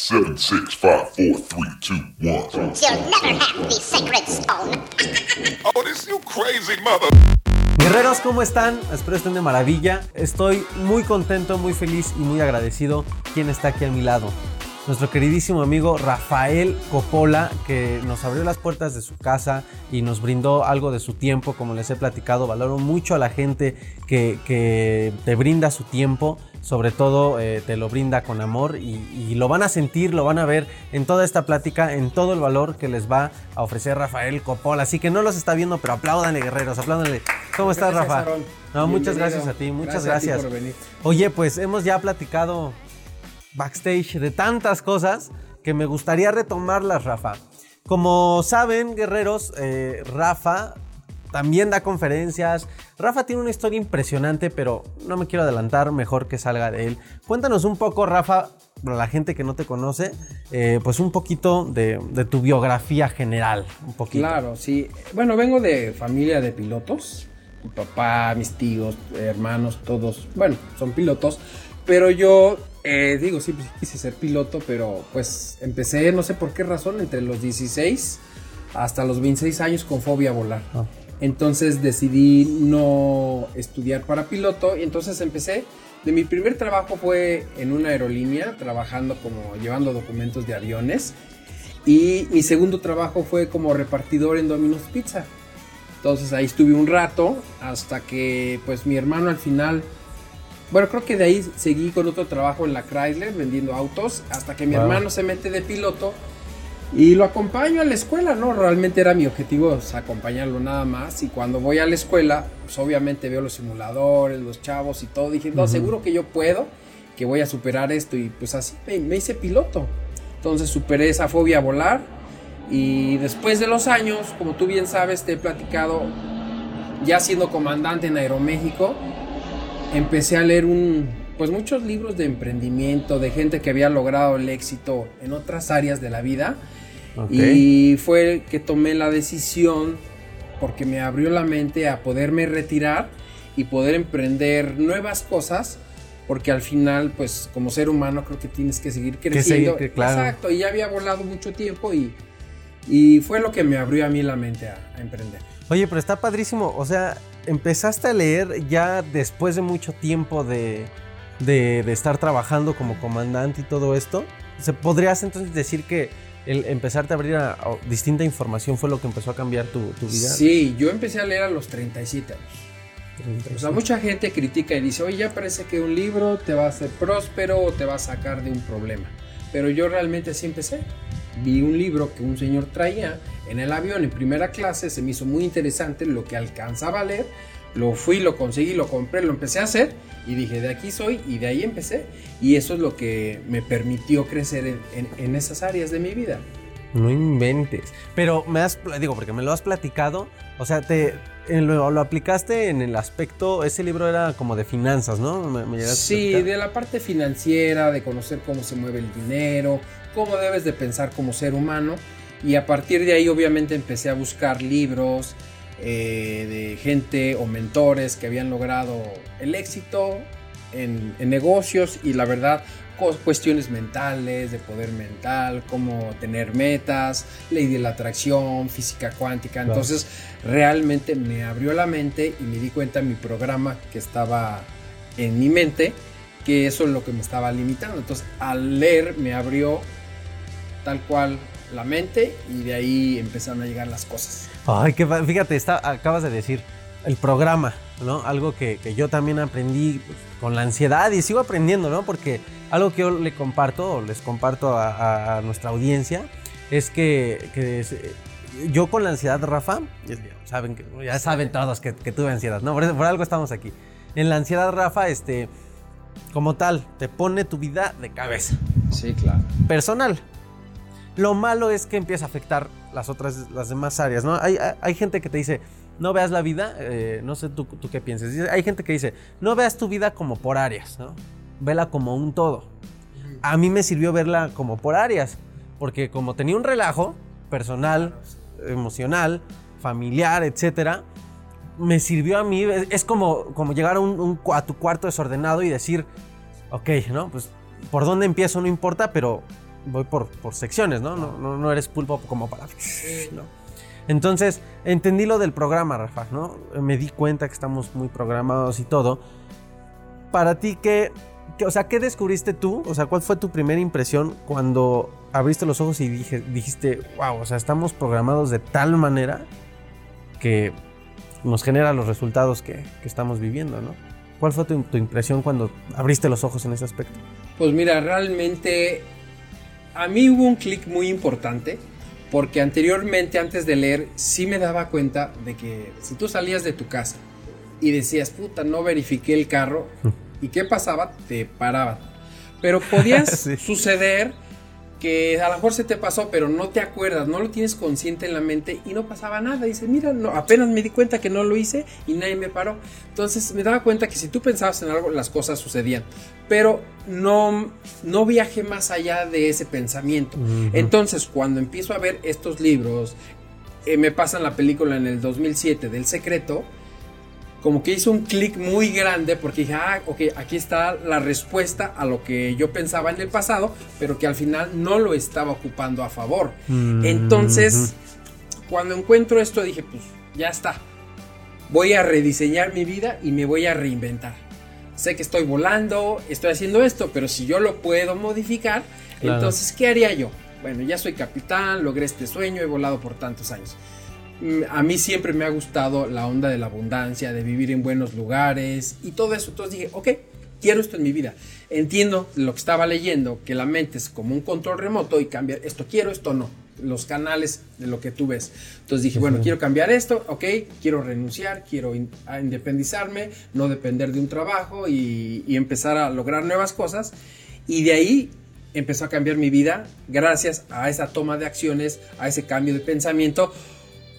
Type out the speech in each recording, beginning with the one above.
Seven, six, five, four, three, two, one. You'll never have the sacred stone. Oh, this you crazy mother. Guerreros, ¿cómo están? Espero estén de maravilla. Estoy muy contento, muy feliz y muy agradecido. ¿Quién está aquí a mi lado? Nuestro queridísimo amigo Rafael Coppola, que nos abrió las puertas de su casa y nos brindó algo de su tiempo, como les he platicado. Valoro mucho a la gente que, que te brinda su tiempo sobre todo eh, te lo brinda con amor y, y, lo van a sentir, lo van a ver en toda esta plática, en todo el valor que les va a ofrecer Rafael Coppola. Así que no los está viendo, pero apláudanle, guerreros, apláudanle. ¿Cómo estás, Rafa? No, muchas gracias a ti, muchas gracias. gracias. por venir. Oye, pues hemos ya platicado backstage de tantas cosas que me gustaría retomarlas, Rafa. Como saben, guerreros, eh, Rafa también da conferencias. Rafa tiene una historia impresionante, pero no me quiero adelantar, mejor que salga de él. Cuéntanos un poco, Rafa, para la gente que no te conoce, eh, pues un poquito de, tu biografía general. Un poquito. Claro, sí. Bueno, vengo de familia de pilotos. Mi papá, mis tíos, hermanos, todos, bueno, son pilotos. Pero yo, eh, digo, siempre quise ser piloto, pero pues empecé, no sé por qué razón, entre los 16 hasta los 26 años con fobia a volar. Ah. Entonces decidí no estudiar para piloto y entonces empecé. De mi primer trabajo fue en una aerolínea, trabajando como llevando documentos de aviones. Y mi segundo trabajo fue como repartidor en Domino's Pizza. Entonces ahí estuve un rato hasta que pues mi hermano al final, bueno creo que de ahí seguí con otro trabajo en la Chrysler vendiendo autos hasta que mi wow. hermano se mete de piloto y lo acompaño a la escuela, ¿no? Realmente era mi objetivo o sea, acompañarlo nada más. Y cuando voy a la escuela, pues obviamente veo los simuladores, los chavos y todo. Dije, no, uh -huh. seguro que yo puedo, que voy a superar esto. Y pues así me, me, hice piloto. Entonces superé esa fobia a volar. Y después de los años, como tú bien sabes, te he platicado, ya siendo comandante en Aeroméxico, empecé a leer un, pues muchos libros de emprendimiento, de gente que había logrado el éxito en otras áreas de la vida. Okay. Y fue que tomé la decisión porque me abrió la mente a poderme retirar y poder emprender nuevas cosas. Porque al final, pues como ser humano creo que tienes que seguir creciendo. Que seguir, claro. Exacto, y ya había volado mucho tiempo y, y fue lo que me abrió a mí la mente a, a emprender. Oye, pero está padrísimo. O sea, empezaste a leer ya después de mucho tiempo de, de, de, estar trabajando como comandante y todo esto, ¿se podrías entonces decir que el empezarte a abrir a, a distinta información fue lo que empezó a cambiar tu, tu, vida? Sí, yo empecé a leer a los 37 años. 37. O sea, mucha gente critica y dice, oye, ya parece que un libro te va a hacer próspero o te va a sacar de un problema. Pero yo realmente así empecé. Vi un libro que un señor traía en el avión en primera clase, se me hizo muy interesante lo que alcanzaba a leer lo fui, lo conseguí, lo compré, lo empecé a hacer y dije, de aquí soy y de ahí empecé. Y eso es lo que me permitió crecer en, en, en esas áreas de mi vida. No inventes. Pero me has, digo, porque me lo has platicado, o sea, te, lo, lo, aplicaste en el aspecto, ese libro era como de finanzas, ¿no? ¿Me, me sí, de la parte financiera, de conocer cómo se mueve el dinero, cómo debes de pensar como ser humano. Y a partir de ahí obviamente empecé a buscar libros, eh, de gente o mentores que habían logrado el éxito en, en, negocios y la verdad cuestiones mentales, de poder mental, cómo tener metas, ley de la atracción, física cuántica. Claro. Entonces realmente me abrió la mente y me di cuenta en mi programa que estaba en mi mente que eso es lo que me estaba limitando. Entonces al leer me abrió tal cual la mente y de ahí empezaron a llegar las cosas. Ay, que fíjate, está, acabas de decir el programa, ¿no? Algo que, que yo también aprendí pues, con la ansiedad y sigo aprendiendo, ¿no? Porque algo que yo le comparto, les comparto a, a nuestra audiencia, es que, que es, yo con la ansiedad, Rafa, saben ya saben todos que, que tuve ansiedad, ¿no? Por, por, algo estamos aquí. En la ansiedad, Rafa, este, como tal, te pone tu vida de cabeza. Sí, claro. Personal, lo malo es que empieza a afectar las otras, las demás áreas, ¿no? Hay, hay gente que te dice, no veas la vida, eh, no sé tú, tú, qué piensas. Hay gente que dice, no veas tu vida como por áreas, ¿no? Vela como un todo. A mí me sirvió verla como por áreas, porque como tenía un relajo personal, emocional, familiar, etcétera, me sirvió a mí, es como, como llegar a, un, tu cuarto desordenado y decir, ok, ¿no? Pues por dónde empiezo no importa, pero voy por, por secciones, ¿no? No, no, no eres pulpo como para... ¿no? Entonces, entendí lo del programa, Rafa, ¿no? Me di cuenta que estamos muy programados y todo. Para ti, ¿qué, qué- o sea, ¿qué descubriste tú? O sea, ¿cuál fue tu primera impresión cuando abriste los ojos y dije, dijiste, wow, o sea, estamos programados de tal manera que nos genera los resultados que, que estamos viviendo, ¿no? ¿Cuál fue tu, tu impresión cuando abriste los ojos en ese aspecto? Pues mira, realmente a mí hubo un clic muy importante porque anteriormente, antes de leer, sí me daba cuenta de que si tú salías de tu casa y decías, puta, no verifiqué el carro, ¿y qué pasaba? Te paraban. Pero podías Sí. suceder que a lo mejor se te pasó, pero no te acuerdas, no lo tienes consciente en la mente y no pasaba nada. Dices, mira, no, apenas me di cuenta que no lo hice y nadie me paró. Entonces me daba cuenta que si tú pensabas en algo, las cosas sucedían. Pero no, no viajé más allá de ese pensamiento. Entonces, cuando empiezo a ver estos libros, eh, me pasan la película en el 2007 del secreto, como que hizo un clic muy grande porque dije, ah, ok, aquí está la respuesta a lo que yo pensaba en el pasado, pero que al final no lo estaba ocupando a favor. Entonces, cuando encuentro esto, dije, pues ya está. Voy a rediseñar mi vida y me voy a reinventar. Sé que estoy volando, estoy haciendo esto, pero si yo lo puedo modificar, Claro. entonces, ¿qué haría yo? Bueno, ya soy capitán, logré este sueño, he volado por tantos años. Mm, A mí siempre me ha gustado la onda de la abundancia, de vivir en buenos lugares y todo eso. Entonces dije, ok, quiero esto en mi vida. Entiendo lo que estaba leyendo, que la mente es como un control remoto y cambiar esto quiero, esto no. Los canales de lo que tú ves. Entonces dije, bueno, quiero cambiar esto, ok, quiero renunciar, quiero in- independizarme, no depender de un trabajo y, y empezar a lograr nuevas cosas. Y de ahí empezó a cambiar mi vida gracias a esa toma de acciones, a ese cambio de pensamiento.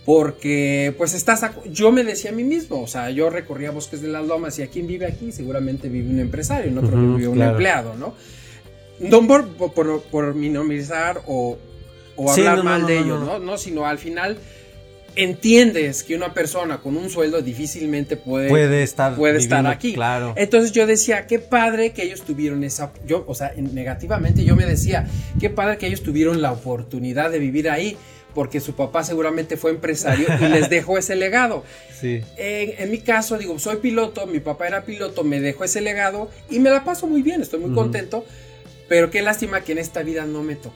Porque pues estás, yo me decía a mí mismo, o sea, yo recorría bosques de las lomas y a quién vive aquí, seguramente vive un empresario, no creo que vive un empleado, ¿no? No por, por, minimizar o, o Sí, hablar no, mal no, de ellos, no. ¿no? No, sino al final entiendes que una persona con un sueldo difícilmente puede, Puede estar puede estar aquí. claro. Entonces yo decía, qué padre que ellos tuvieron esa, yo, o sea, en- negativamente yo me decía, qué padre que ellos tuvieron la oportunidad de vivir ahí, porque su papá seguramente fue empresario y les dejó ese legado. Sí. En, en mi caso, digo, soy piloto, mi papá era piloto, me dejó ese legado y me la paso muy bien, estoy muy contento, pero qué lástima que en esta vida no me tocó.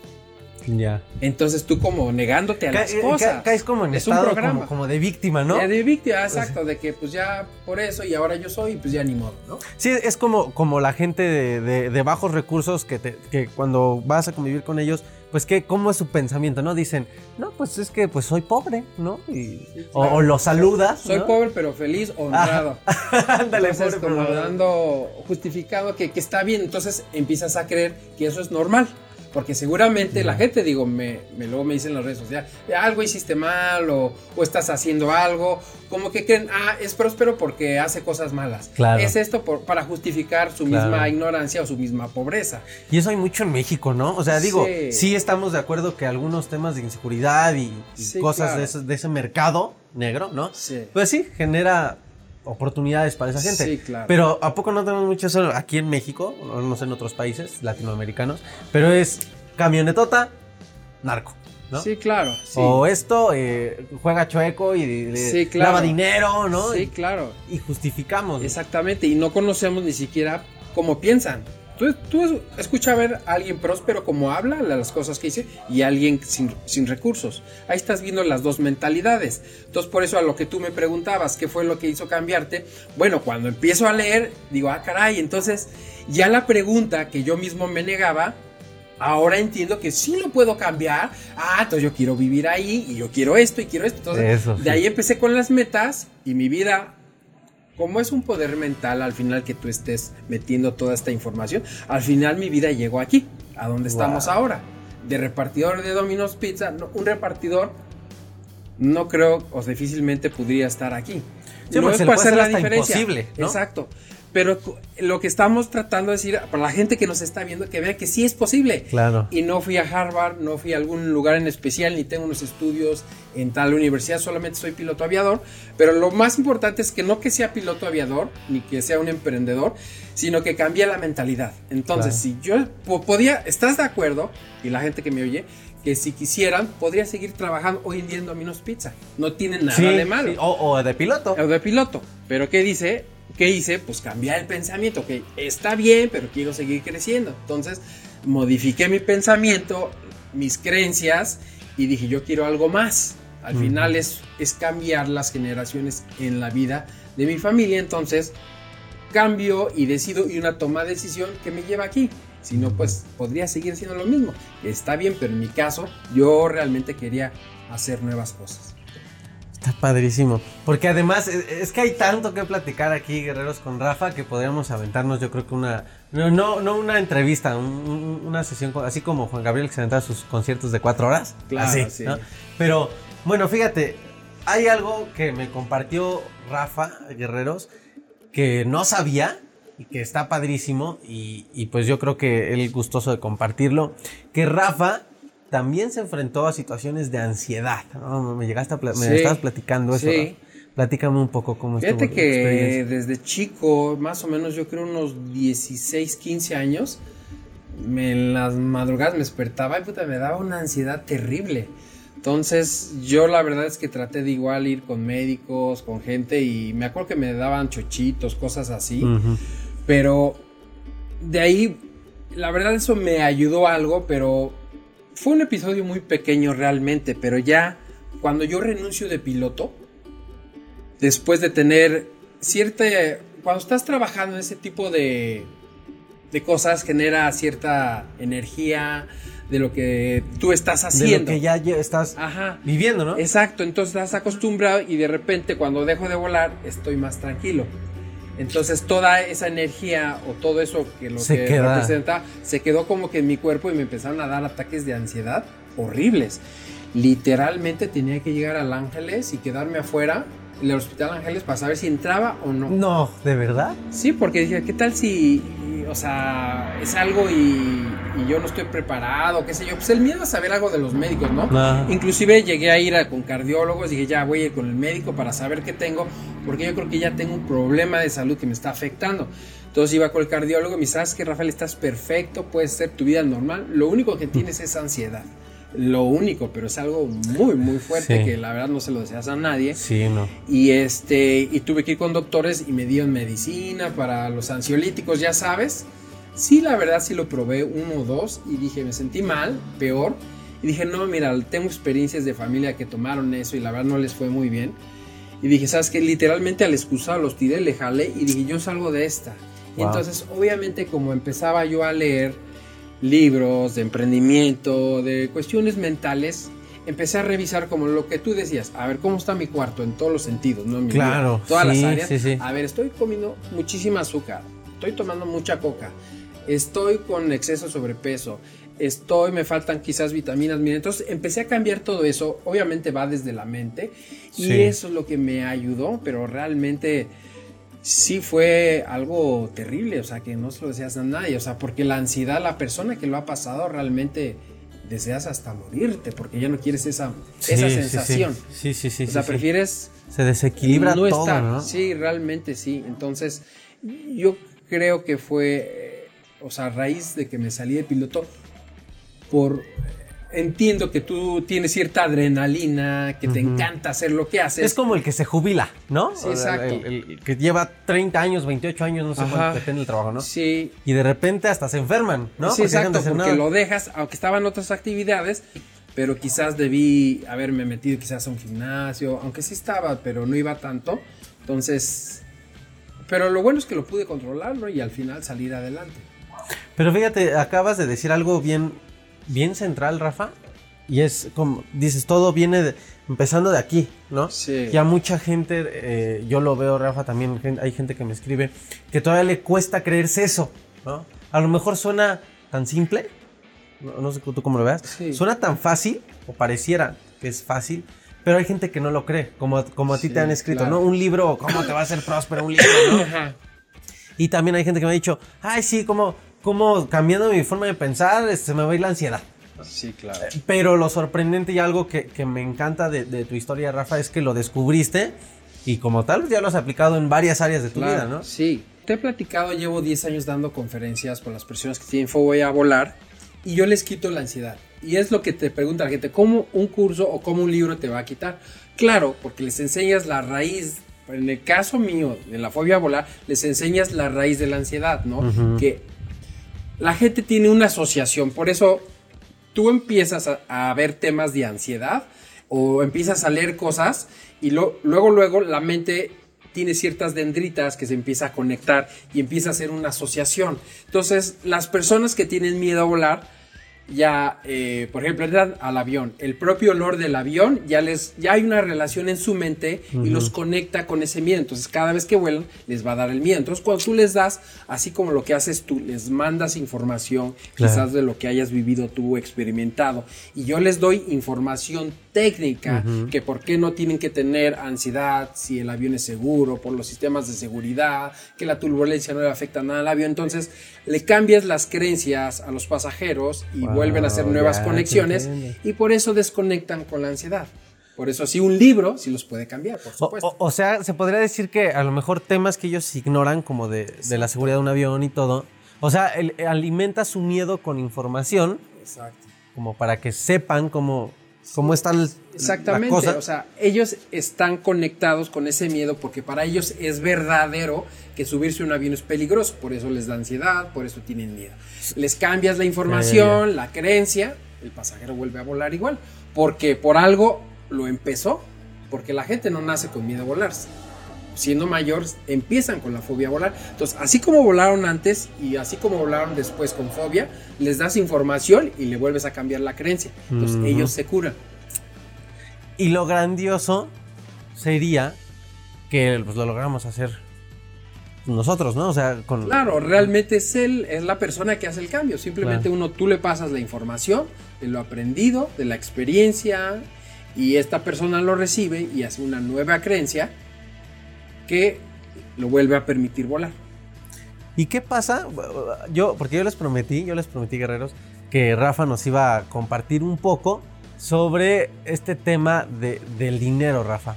Ya. Entonces tú como negándote a Ca- las eh, cosas. ca- caes como en es un estado programa. como, como de víctima, ¿no? De víctima, exacto, de que pues ya por eso y ahora yo soy, pues ya ni modo, ¿no? Sí, es como, como la gente de, de- de bajos recursos que, te- que cuando vas a convivir con ellos, pues que, ¿cómo es su pensamiento? ¿No? Dicen, no, pues es que pues soy pobre, ¿no? Y- o, claro. o lo saludas. Soy ¿no? pobre pero feliz, honrado. Ándale, Entonces, pobre, como pero- dando justificado que, que está bien, entonces empiezas a creer que eso es normal. Porque seguramente la gente, digo, me, me- luego me dicen en las redes sociales, algo hiciste mal o, o estás haciendo algo, como que creen, ah, es próspero porque hace cosas malas. Claro. Es esto por- para justificar su Claro. misma ignorancia o su misma pobreza. Y eso hay mucho en México, ¿no? O sea, digo, Sí. sí, estamos de acuerdo que algunos temas de inseguridad y, y Sí, cosas claro. de, ese, de ese mercado negro, ¿no? Sí. Pues sí, genera oportunidades para esa gente. Sí, claro. Pero ¿a poco no tenemos mucho eso aquí en México? No sé en otros países latinoamericanos. Pero es camionetota, narco, ¿no? Sí, claro. sí. O esto, eh, juega chueco y le- Sí, claro. lava dinero, ¿no? Sí, claro. y justificamos. Exactamente, y no conocemos ni siquiera cómo piensan. Tú, tú escucha a ver a alguien próspero como habla, las cosas que dice, y a alguien sin, sin recursos. Ahí estás viendo las dos mentalidades. Entonces, por eso a lo que tú me preguntabas, ¿qué fue lo que hizo cambiarte? Bueno, cuando empiezo a leer, digo, ah, caray, entonces ya la pregunta que yo mismo me negaba, ahora entiendo que sí lo puedo cambiar. Ah, entonces yo quiero vivir ahí, y yo quiero esto, y quiero esto. Entonces, Eso, de ahí empecé con las metas, y mi vida como es un poder mental al final que tú estés metiendo toda esta información, al final mi vida llegó aquí, a donde estamos ahora. De repartidor de Domino's Pizza, no, un repartidor no creo o difícilmente podría estar aquí. Sí, se le puede hacer imposible, ¿no? Exacto. Pero lo que estamos tratando de decir para la gente que nos está viendo, que vea que sí es posible. Claro. Y no fui a Harvard, no fui a algún lugar en especial, ni tengo unos estudios en tal universidad, solamente soy piloto aviador. Pero lo más importante es que no que sea piloto aviador, ni que sea un emprendedor, sino que cambie la mentalidad. Entonces, si yo po- podía, ¿estás de acuerdo? Y la gente que me oye, que si quisieran, podría seguir trabajando hoy en día en Domino's Pizza. No tiene nada Sí, de malo. sí, O, o de piloto. O de piloto. Pero ¿qué dice? ¿Qué hice? Pues cambiar el pensamiento. Que está bien, pero quiero seguir creciendo. Entonces, modifiqué mi pensamiento, mis creencias y dije, yo quiero algo más. Al final es, es cambiar las generaciones en la vida de mi familia. Entonces, cambio y decido y una toma de decisión que me lleva aquí. Si no, pues podría seguir siendo lo mismo. Está bien, pero en mi caso, yo realmente quería hacer nuevas cosas. Está padrísimo. Porque además es, es que hay tanto que platicar aquí, guerreros, con Rafa, que podríamos aventarnos, yo creo que una. No, no, no una entrevista, un- un- una sesión, así como Juan Gabriel que se aventaba sus conciertos de cuatro horas. Claro, así, sí. ¿no? Pero, bueno, fíjate, hay algo que me compartió Rafa, guerreros, que no sabía y que está padrísimo. Y, y pues yo creo que él gustoso de compartirlo. Que Rafa también se enfrentó a situaciones de ansiedad. ¿no? Me llegaste a pla- me Sí. estabas platicando eso. Sí. Platícame un poco cómo estuvo Fíjate tu que experiencia. desde chico, más o menos yo creo unos 16, 15 años, me- en las madrugadas me despertaba y puta, me daba una ansiedad terrible. Entonces yo la verdad es que traté de igual ir con médicos, con gente y me acuerdo que me daban chochitos, cosas así. Pero de ahí, la verdad eso me ayudó algo, pero fue un episodio muy pequeño realmente, pero ya cuando yo renuncio de piloto, después de tener cierta... Cuando estás trabajando en ese tipo de, de cosas, genera cierta energía de lo que tú estás De haciendo. lo que ya estás Ajá. viviendo, ¿no? Exacto, entonces estás acostumbrado y de repente cuando dejo de volar estoy más tranquilo. Entonces toda esa energía o todo eso que lo Se que queda. representa se quedó como que en mi cuerpo y me empezaron a dar ataques de ansiedad horribles. Literalmente tenía que llegar al Ángeles y quedarme afuera del Hospital Ángeles para saber si entraba o no. No, ¿de verdad? Sí, porque dije, ¿qué tal si, o sea, es algo y, y yo no estoy preparado, qué sé yo? Pues el miedo a saber algo de los médicos, ¿no? Ajá. Inclusive llegué a ir a- con cardiólogos, dije, ya voy a ir con el médico para saber qué tengo, porque yo creo que ya tengo un problema de salud que me está afectando. Entonces iba con el cardiólogo y me dice, ¿sabes qué, Rafael? Estás perfecto, puedes ser tu vida normal, lo único que tienes es ansiedad. Lo único, pero es algo muy, muy fuerte Sí. que la verdad no se lo deseas a nadie. Sí, no. Y este, y tuve que ir con doctores y me dieron medicina para los ansiolíticos, ya sabes. Sí, la verdad sí lo probé uno o dos y dije, me sentí mal, peor. Y dije, no, mira, tengo experiencias de familia que tomaron eso y la verdad no les fue muy bien. Y dije, ¿sabes qué? Literalmente al excusado los tiré, le jalé y dije, yo salgo de esta. Y entonces, obviamente, como empezaba yo a leer libros de emprendimiento, de cuestiones mentales, empecé a revisar como lo que tú decías, a ver cómo está mi cuarto en todos los sentidos, ¿no? Mi vida, Claro, todas sí, las áreas. sí, sí. A ver, estoy comiendo muchísima azúcar, estoy tomando mucha coca, estoy con exceso de sobrepeso, estoy, me faltan quizás vitaminas, mira, entonces empecé a cambiar todo eso, obviamente va desde la mente y eso es lo que me ayudó, pero realmente sí fue algo terrible, o sea, que no se lo deseas a nadie, o sea, porque la ansiedad, la persona que lo ha pasado realmente deseas hasta morirte, porque ya no quieres esa, esa Sí, sensación. Sí, sí, sí. o sea, sí. prefieres Se desequilibra no todo, estar. ¿no? Sí, realmente sí. Entonces, yo creo que fue, eh, o sea, a raíz de que me salí de piloto, por... Entiendo que tú tienes cierta adrenalina, que te encanta hacer lo que haces. Es como el que se jubila, ¿no? Sí, exacto. El, el que lleva 30 años, 28 años, no sé Ajá. cuánto depende del trabajo, ¿no? Sí, Y de repente hasta se enferman, ¿no? sí, Porque de exacto, hacer porque lo dejas, aunque estaban otras actividades, pero quizás debí haberme metido quizás a un gimnasio, aunque sí estaba, pero no iba tanto. Entonces, pero lo bueno es que lo pude controlar, ¿no? Y al final salir adelante. Pero fíjate, acabas de decir algo bien, bien central, Rafa. Y es como, dices, todo viene de- empezando de aquí, ¿no? Sí. Ya mucha gente, eh, yo lo veo, Rafa, también hay gente que me escribe, que todavía le cuesta creerse eso, ¿no? A lo mejor suena tan simple, no, no sé tú cómo lo veas, Sí. suena tan fácil, o pareciera que es fácil, pero hay gente que no lo cree, como, como a ti Sí, te han escrito, claro. ¿no? Un libro, ¿cómo te va a hacer próspero un libro, ¿no? Ajá. Y también hay gente que me ha dicho, ay, sí, como, como cambiando mi forma de pensar, este, se me va a ir la ansiedad. Sí, claro. Pero lo sorprendente y algo que, que me encanta de, de tu historia, Rafa, es que lo descubriste y como tal ya lo has aplicado en varias áreas de tu Claro, vida, ¿no? Sí. Te he platicado, llevo 10 años dando conferencias con las personas que tienen fobia a volar y yo les quito la ansiedad. Y es lo que te pregunta la gente, ¿cómo un curso o cómo un libro te va a quitar? Claro, porque les enseñas la raíz. En el caso mío de la fobia a volar, les enseñas la raíz de la ansiedad, ¿no? Que la gente tiene una asociación, por eso tú empiezas a, ver temas de ansiedad o empiezas a leer cosas y luego, luego la mente tiene ciertas dendritas que se empieza a conectar y empieza a hacer una asociación. Entonces, las personas que tienen miedo a volar, ya, eh, por ejemplo, entran al avión. El propio olor del avión ya les, ya hay una relación en su mente y los conecta con ese miedo. Entonces, cada vez que vuelan, les va a dar el miedo. Entonces, cuando tú les das, así como lo que haces tú, les mandas información, Claro. quizás de lo que hayas vivido tú, experimentado, y yo les doy información técnica, que por qué no tienen que tener ansiedad si el avión es seguro, por los sistemas de seguridad, que la turbulencia no le afecta nada al avión. Entonces, le cambias las creencias a los pasajeros y Wow, vuelven a hacer nuevas ya conexiones y por eso desconectan con la ansiedad. Por eso, sí, un libro sí los puede cambiar, por O, supuesto. o- o sea, se podría decir que a lo mejor temas que ellos ignoran, como de, de la seguridad de un avión y todo, o sea, el- alimenta su miedo con información, Exacto. como para que sepan cómo, cómo está el- Exactamente, la cosa. o sea, ellos están conectados con ese miedo porque para ellos es verdadero que subirse a un avión es peligroso, por eso les da ansiedad, por eso tienen miedo. Les cambias la información, la creencia, el pasajero vuelve a volar igual, porque por algo lo empezó, porque la gente no nace con miedo a volar. Siendo mayores, empiezan con la fobia a volar. Entonces, así como volaron antes y así como volaron después con fobia, les das información y le vuelves a cambiar la creencia. Entonces, ellos se curan. Y lo grandioso sería que pues, lo logramos hacer nosotros, ¿no? O sea, con... Claro, realmente es él, es la persona que hace el cambio. Simplemente Claro. uno, tú le pasas la información de lo aprendido, de la experiencia, y esta persona lo recibe y hace una nueva creencia que lo vuelve a permitir volar. ¿Y qué pasa? Yo, porque yo les prometí, yo les prometí, guerreros, que Rafa nos iba a compartir un poco sobre este tema de- del dinero, Rafa.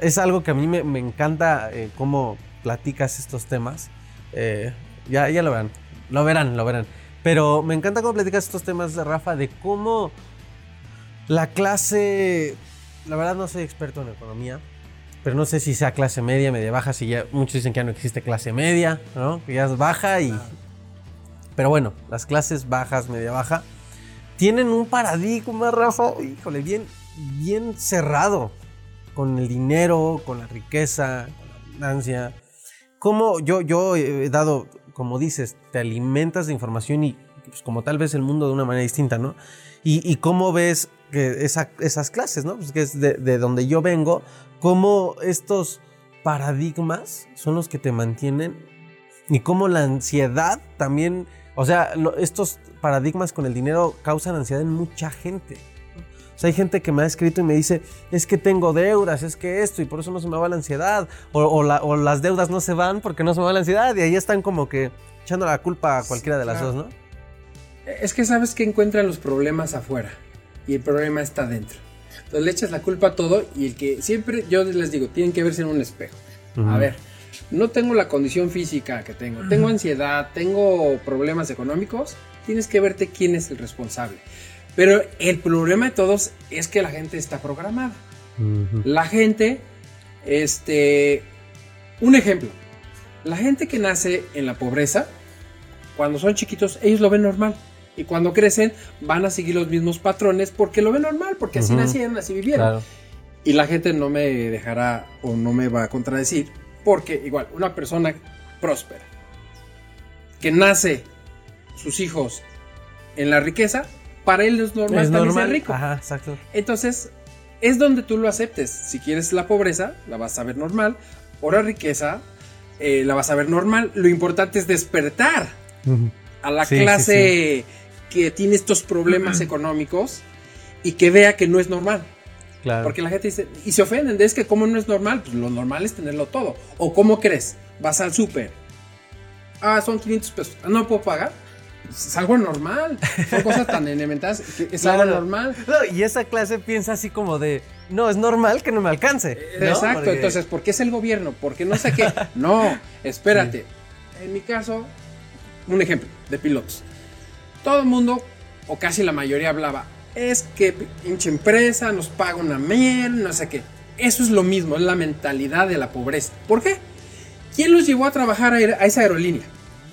Es algo que a mí me, me encanta eh, cómo platicas estos temas. Eh, ya, ya lo verán, lo verán, lo verán. Pero me encanta cómo platicas estos temas Rafa, de cómo la clase, la verdad no soy experto en economía, pero no sé si sea clase media, media baja, si ya muchos dicen que ya no existe clase media, ¿no? Que ya es baja y pero bueno, las clases bajas, media baja tienen un paradigma, Rafa, híjole, bien bien cerrado con el dinero, con la riqueza, con la abundancia. Como yo yo he dado, como dices, te alimentas de información y pues, como tal vez el mundo de una manera distinta, ¿no? Y, y cómo ves que esa- esas clases, ¿no? Pues que es de, de donde yo vengo, cómo estos paradigmas son los que te mantienen y cómo la ansiedad también, o sea, lo- estos paradigmas con el dinero causan ansiedad en mucha gente. O sea, hay gente que me ha escrito y me dice, es que tengo deudas, es que esto, y por eso no se me va la ansiedad. O, o la- o las deudas no se van porque no se me va la ansiedad. Y ahí están como que echando la culpa a cualquiera de las claro. dos, ¿no? Es que sabes que encuentran los problemas afuera y el problema está adentro. Entonces le echas la culpa a todo y el que siempre, yo les digo, tienen que verse en un espejo. A ver, no tengo la condición física que tengo, tengo ansiedad, tengo problemas económicos, tienes que verte quién es el responsable. Pero el problema de todos es que la gente está programada. La gente, este, un ejemplo, la gente que nace en la pobreza, cuando son chiquitos, ellos lo ven normal. Y cuando crecen, van a seguir los mismos patrones porque lo ven normal, porque así nacieron, así vivieron. Claro. Y la gente no me dejará o no me va a contradecir, porque igual, una persona próspera, que nace sus hijos en la riqueza, para él es normal Es normal. ser rico. Ajá, exacto. Entonces, es donde tú lo aceptes. Si quieres la pobreza, la vas a ver normal, o la riqueza, eh, la vas a ver normal. Lo importante es despertar a la Sí, sí, clase que tiene estos problemas económicos y que vea que no es normal. Claro. Porque la gente dice, y se ofenden, de es que como no es normal, pues lo normal es tenerlo todo. O cómo crees, vas al súper Ah, son 500 pesos. Ah, No puedo pagar. Es algo normal. Son cosas tan elementares que es algo normal. No, y esa clase piensa así como de, no, es normal que no me alcance. ¿no? Exacto, Porque- entonces, ¿por qué es el gobierno? Porque no sé qué. No, espérate. En mi caso, un ejemplo de pilotos. Todo el mundo, o casi la mayoría, hablaba. Es que pinche empresa nos paga una mierda, no sé qué. Eso es lo mismo, es la mentalidad de la pobreza. ¿Por qué? ¿Quién los llevó a trabajar a, esa aerolínea?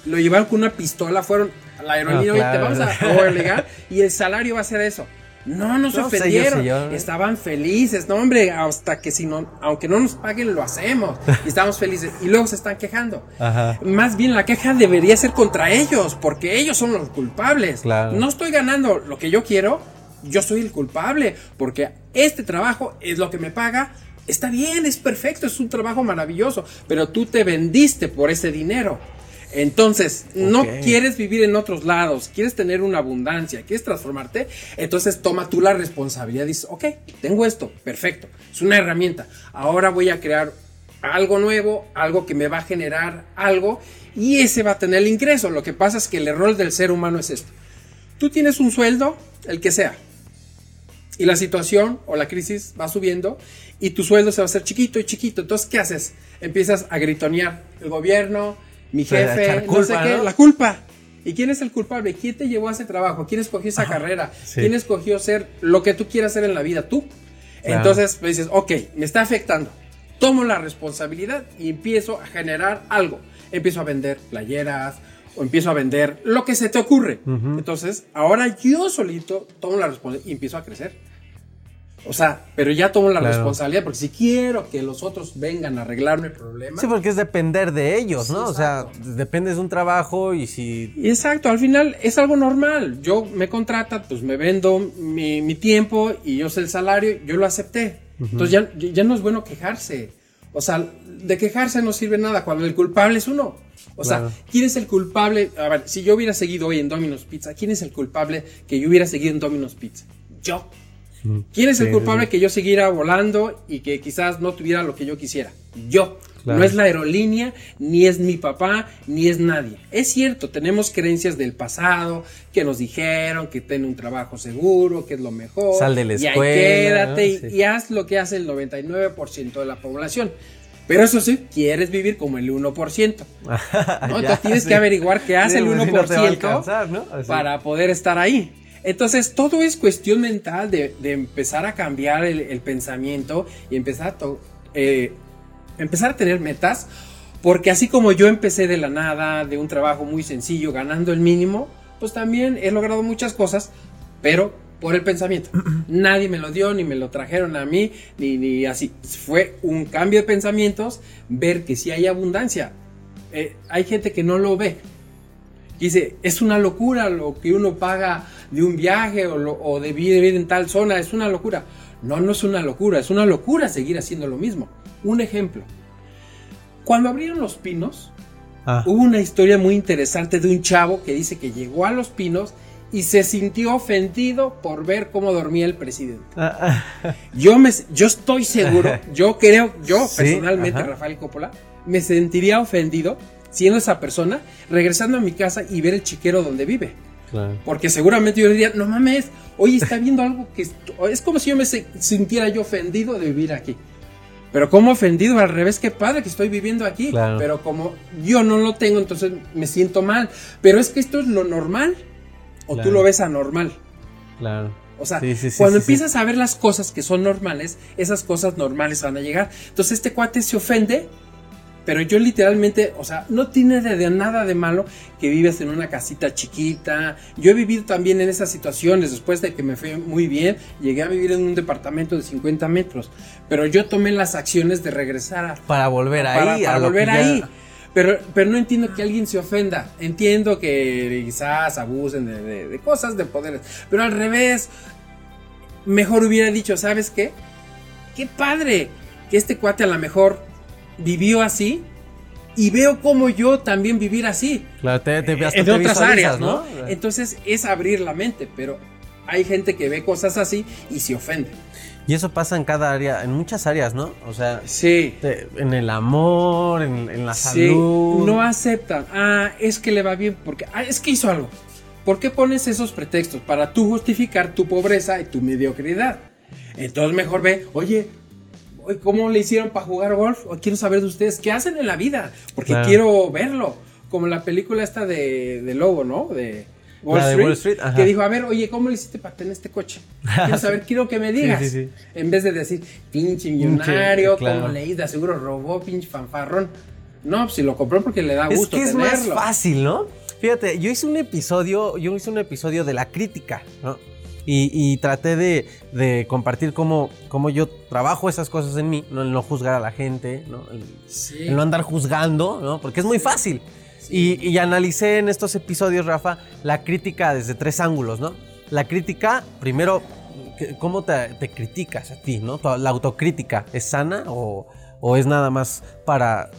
Lo llevaron con una pistola, fueron a la aerolínea, Ah, oye, te vamos a obligar y el salario va a ser eso. No, no se No, ofendieron. yo- Estaban felices, no, hombre, hasta que si no, aunque no nos paguen, lo hacemos. Y estamos felices. Y luego se están quejando. Ajá. Más bien la queja debería ser contra ellos, porque ellos son los culpables. Claro. No estoy ganando lo que yo quiero, yo soy el culpable, porque este trabajo es lo que me paga. Está bien, es perfecto, es un trabajo maravilloso, pero tú te vendiste por ese dinero. Entonces, no quieres vivir en otros lados, quieres tener una abundancia, quieres transformarte, entonces toma tú la responsabilidad y dices, ok, tengo esto, perfecto, es una herramienta, ahora voy a crear algo nuevo, algo que me va a generar algo y ese va a tener el ingreso. Lo que pasa es que el error del ser humano es esto. Tú tienes un sueldo, el que sea, y la situación o la crisis va subiendo y tu sueldo se va a hacer chiquito y chiquito. Entonces, ¿qué haces? Empiezas a gritonear. El gobierno, mi Pues, jefe, no sé culpa, qué, ¿no? la culpa. ¿Y quién es el culpable? ¿Quién te llevó a ese trabajo? ¿Quién escogió esa carrera? sí. ¿Quién escogió ser lo que tú quieras hacer en la vida? Tú. Claro. Entonces me dices, ok, me está afectando. Tomo la responsabilidad y empiezo a generar algo. Empiezo a vender playeras o empiezo a vender lo que se te ocurre. Entonces, ahora yo solito tomo la responsabilidad y empiezo a crecer. O sea, pero ya tomo la Claro. responsabilidad porque si quiero que los otros vengan a arreglarme el problema. Sí, porque es depender de ellos, Sí, ¿no? o sea, dependes de un trabajo y si... Exacto, al final es algo normal. Yo me contrata, pues me vendo mi, mi tiempo y yo sé el salario, yo lo acepté. Entonces ya, ya no es bueno quejarse. O sea, de quejarse no sirve nada cuando el culpable es uno. O Claro. sea, ¿quién es el culpable? A ver, si yo hubiera seguido hoy en Domino's Pizza, ¿quién es el culpable que yo hubiera seguido en Domino's Pizza? Yo. ¿Quién es el culpable sí, que yo siguiera volando y que quizás no tuviera lo que yo quisiera? Yo. Claro. No es la aerolínea, ni es mi papá, ni es nadie. Es cierto, tenemos creencias del pasado que nos dijeron que ten un trabajo seguro, que es lo mejor. Sal de la y ahí escuela, quédate y, ¿no? Sí. y haz lo que hace el 99% de la población. Pero eso sí, quieres vivir como el 1%. ¿no? Ya, Entonces tienes sí. que averiguar qué hace Sí, el pues, 1% si no para poder estar ahí. Entonces, todo es cuestión mental de, de empezar a cambiar el, el pensamiento y empezar a, to- eh, empezar a tener metas. Porque así como yo empecé de la nada, de un trabajo muy sencillo, ganando el mínimo, pues también he logrado muchas cosas, pero por el pensamiento. Nadie me lo dio, ni me lo trajeron a mí, ni, ni así. Fue un cambio de pensamientos, ver que sí hay abundancia. Eh, hay gente que no lo ve, Dice, es una locura lo que uno paga de un viaje o, lo- o de vivir en tal zona, es una locura. No, no es una locura, es una locura seguir haciendo lo mismo. Un ejemplo. Cuando abrieron los pinos, Ah, hubo una historia muy interesante de un chavo que dice que llegó a los pinos y se sintió ofendido por ver cómo dormía el presidente. ah, ah, Yo, me, yo estoy seguro, yo creo, yo Sí, personalmente, ajá. Rafael Coppola, me sentiría ofendido siendo esa persona, regresando a mi casa y ver el chiquero donde vive. claro. Porque seguramente yo diría, no mames, oye, está viendo algo que... Es como si yo me se- sintiera yo ofendido de vivir aquí. Pero como ofendido, al revés, qué padre que estoy viviendo aquí. Claro. Pero como yo no lo tengo, entonces me siento mal. Pero es que esto es lo normal. O tú Claro. lo ves anormal. Claro. O sea, Sí, sí, sí, cuando empiezas a ver las cosas que son normales, esas cosas normales van a llegar. Entonces este cuate se ofende, pero yo literalmente, o sea, no tiene de, de nada de malo que vives en una casita chiquita. Yo he vivido también en esas situaciones, después de que me fue muy bien, llegué a vivir en un departamento de 50 metros, pero yo tomé las acciones de regresar a, Para volver ahí. para a volver ya- ahí. Pero, pero no entiendo que alguien se ofenda. Entiendo que quizás abusen de, de- de cosas, de poderes. Pero al revés, mejor hubiera dicho, ¿sabes qué? Qué padre que este cuate a lo mejor vivió así. Y veo cómo yo también vivir así. Claro, te, te, hasta en te otras áreas, ¿no? ¿no? Entonces es abrir la mente, pero hay gente que ve cosas así y se ofende. Y eso pasa en cada área, en muchas áreas, ¿no? O sea, Sí. te- en el amor, en, en la Sí, salud. no aceptan. Ah, es que le va bien porque ah, es que hizo algo. ¿Por qué pones esos pretextos? Para tú justificar tu pobreza y tu mediocridad. Entonces mejor ve, oye, ¿cómo le hicieron para jugar golf? Quiero saber de ustedes qué hacen en la vida, porque Claro. quiero verlo. Como la película esta de, de Lobo, ¿no? De Wall de Street, Wall Street, ajá. que dijo, a ver, oye, ¿cómo le hiciste para tener este coche? Quiero saber, quiero que me digas. sí, sí. En vez de decir, pinche millonario, claro. como leí, de seguro robó, pinche fanfarrón. No, pues si lo compró porque le da Es gusto que es más fácil, ¿no? Fíjate, yo hice un episodio, yo hice un episodio de la crítica, ¿no? Y, y traté de, de compartir cómo, cómo yo trabajo esas cosas en mí, ¿no? El no juzgar a la gente, ¿no? El, Sí. el no andar juzgando, ¿no? Porque es muy fácil. Y, y analicé en estos episodios, Rafa, la crítica desde tres ángulos, ¿no? La crítica, primero, ¿cómo te, te criticas a ti, ¿no? La autocrítica, ¿es sana o, o es nada más para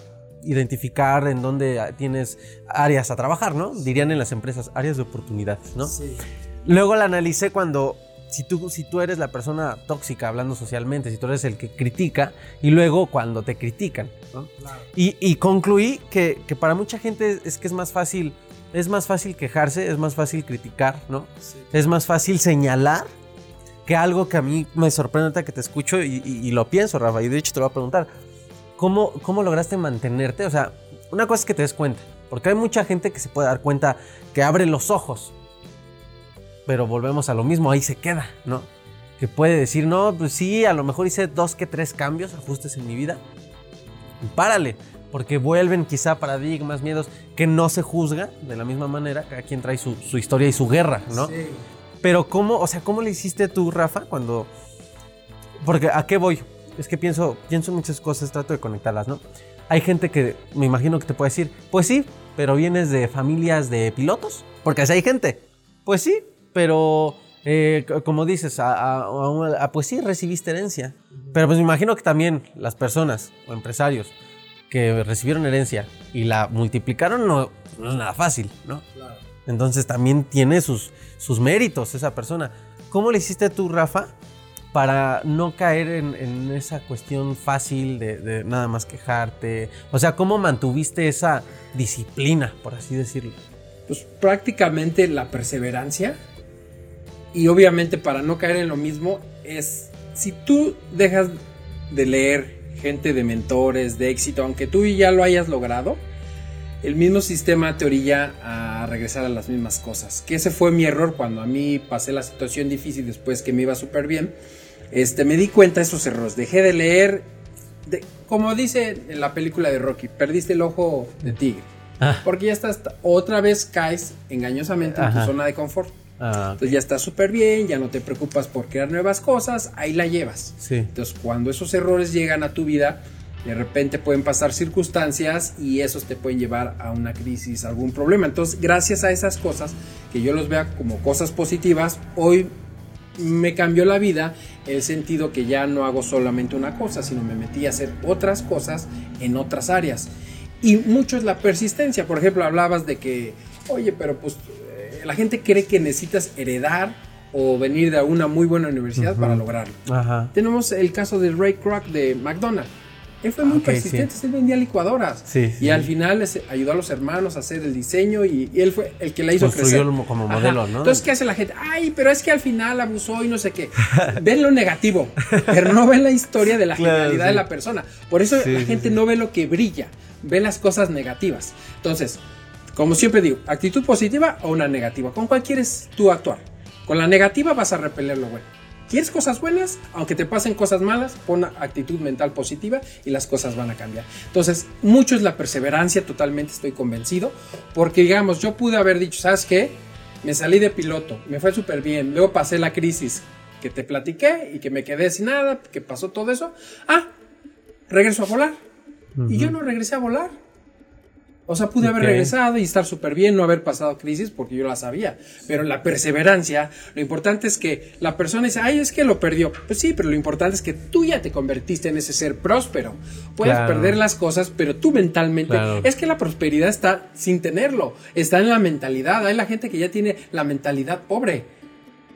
identificar en dónde tienes áreas a trabajar, ¿no? Dirían en las empresas, áreas de oportunidades, ¿no? Sí. Luego la analicé cuando, si tú, si tú eres la persona tóxica hablando socialmente, si tú eres el que critica, y luego cuando te critican, ¿no? Y, y concluí que, que para mucha gente es que es más fácil, es más fácil quejarse, es más fácil criticar, ¿no? Es más fácil señalar que algo que a mí me sorprende ahorita que te escucho y, y- y lo pienso, Rafa, y de hecho te lo voy a preguntar. ¿Cómo, ¿Cómo lograste mantenerte? O sea, una cosa es que te des cuenta, porque hay mucha gente que se puede dar cuenta que abre los ojos, pero volvemos a lo mismo, ahí se queda, ¿no? Que puede decir, no, pues sí, a lo mejor hice dos que tres cambios, ajustes en mi vida, y párale, porque vuelven quizá paradigmas, miedos que no se juzga de la misma manera, cada quien trae su, su historia y su guerra, ¿no? Sí. Pero cómo, o sea, ¿cómo le hiciste tú, Rafa, cuando... Porque ¿a qué voy? Es que pienso, pienso en muchas cosas, trato de conectarlas, ¿no? Hay gente que me imagino que te puede decir, pues sí, pero vienes de familias de pilotos, porque así hay gente. Pues sí, pero eh, como dices, a, a- a pues sí, recibiste herencia. Pero pues me imagino que también las personas o empresarios que recibieron herencia y la multiplicaron no, no es nada fácil, ¿no? Entonces también tiene sus, sus méritos esa persona. ¿Cómo le hiciste tú, Rafa, para no caer en, en esa cuestión fácil de, de nada más quejarte? O sea, ¿cómo mantuviste esa disciplina, por así decirlo? Pues prácticamente la perseverancia. Y obviamente para no caer en lo mismo es, si tú dejas de leer gente de mentores, de éxito, aunque tú ya lo hayas logrado, el mismo sistema te orilla a regresar a las mismas cosas. Que ese fue mi error cuando a mí pasé la situación difícil después que me iba súper bien. Este, me di cuenta de esos errores. Dejé de leer, de- como dice en la película de Rocky, perdiste el ojo de tigre. Ah. Porque ya estás, otra vez caes engañosamente en tu zona de confort. Ah, Entonces ya estás súper bien, ya no te preocupas por crear nuevas cosas, ahí la llevas. sí. Entonces cuando esos errores llegan a tu vida, de repente pueden pasar circunstancias y esos te pueden llevar a una crisis, a algún problema. Entonces gracias a esas cosas, que yo los vea como cosas positivas, hoy me cambió la vida el sentido que ya no hago solamente una cosa, sino me metí a hacer otras cosas en otras áreas. Y mucho es la persistencia. Por ejemplo, hablabas de que, oye, pero pues la gente cree que necesitas heredar o venir de una muy buena universidad para lograrlo. Ajá. Tenemos el caso de Ray Kroc de McDonald's. Él fue muy Ok, persistente, sí. él vendía licuadoras. Sí, y al final les ayudó a los hermanos a hacer el diseño y, y él fue el que la hizo Construyó crecer. como modelo, ¿no? Entonces, ¿qué hace la gente? Ay, pero es que al final abusó y no sé qué. ven lo negativo, pero no ven la historia de la Claro, genialidad de la persona. Por eso la gente no ve lo que brilla, ve las cosas negativas. Entonces, como siempre digo, actitud positiva o una negativa. ¿Con cuál quieres tú actuar? Con la negativa vas a repeler lo bueno. ¿Quieres cosas buenas? Aunque te pasen cosas malas, pon actitud mental positiva y las cosas van a cambiar. Entonces, mucho es la perseverancia, totalmente estoy convencido. Porque, digamos, yo pude haber dicho, ¿sabes qué? Me salí de piloto, me fue súper bien, luego pasé la crisis que te platiqué y que me quedé sin nada, que pasó todo eso. Ah, regreso a volar. Y yo no regresé a volar. O sea, pude haber regresado y estar súper bien, no haber pasado crisis porque yo la sabía. Pero la perseverancia, lo importante es que la persona dice, ay, es que lo perdió. Pues sí, pero lo importante es que tú ya te convertiste en ese ser próspero. Puedes Claro. perder las cosas, pero tú mentalmente... Claro. Es que la prosperidad está sin tenerlo, está en la mentalidad. Hay la gente que ya tiene la mentalidad pobre.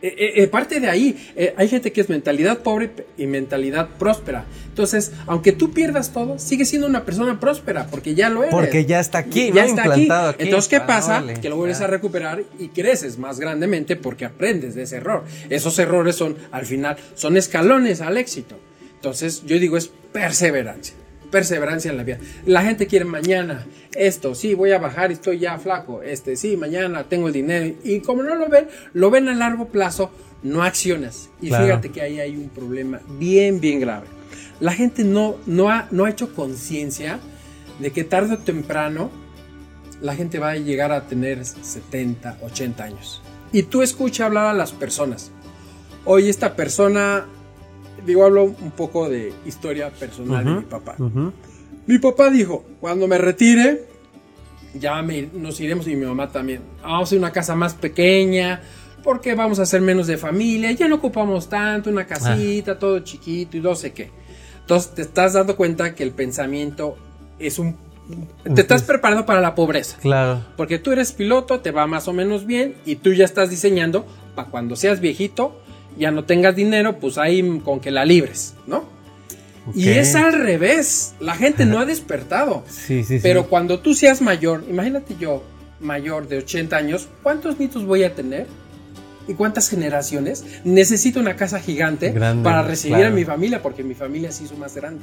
Eh, eh, eh, parte de ahí, eh, hay gente que es mentalidad pobre y mentalidad próspera. Entonces, aunque tú pierdas todo, sigues siendo una persona próspera porque ya lo eres. Porque ya está aquí, ya ¿no? está Implantado aquí. aquí. Entonces, ¿qué Ah, pasa? órale, que lo vuelves ya. a recuperar y creces más grandemente porque aprendes de ese error. Esos errores son, al final, son escalones al éxito. Entonces, yo digo, es perseverancia. Perseverancia en la vida. La gente quiere mañana esto, sí, voy a bajar estoy ya flaco. Este, sí, mañana tengo el dinero. Y como no lo ven, lo ven a largo plazo, no accionas. Y Claro. fíjate que ahí hay un problema bien, bien grave. La gente no, no, ha, no ha hecho conciencia de que tarde o temprano la gente va a llegar a tener 70, 80 años. Y tú escucha hablar a las personas. Oye, esta persona, digo, hablo un poco de historia personal de Ujú, mi papá. ujú. Mi papá dijo, cuando me retire, ya me- nos iremos y mi mamá también. Vamos a hacer una casa más pequeña, porque vamos a hacer menos de familia, ya no ocupamos tanto, una casita, todo chiquito y no sé qué. Entonces te estás dando cuenta que el pensamiento es un... Te estás preparando para la pobreza. Claro. Porque tú eres piloto, te va más o menos bien y tú ya estás diseñando para cuando seas viejito, ya no tengas dinero, pues ahí con que la libres, ¿no? Y es al revés. La gente no ha despertado. Sí, sí, sí. Pero cuando tú seas mayor, imagínate yo, mayor de 80 años, ¿cuántos nietos voy a tener? ¿Y cuántas generaciones? Necesito una casa gigante Grande, para recibir claro. a mi familia, porque mi familia se hizo más grande.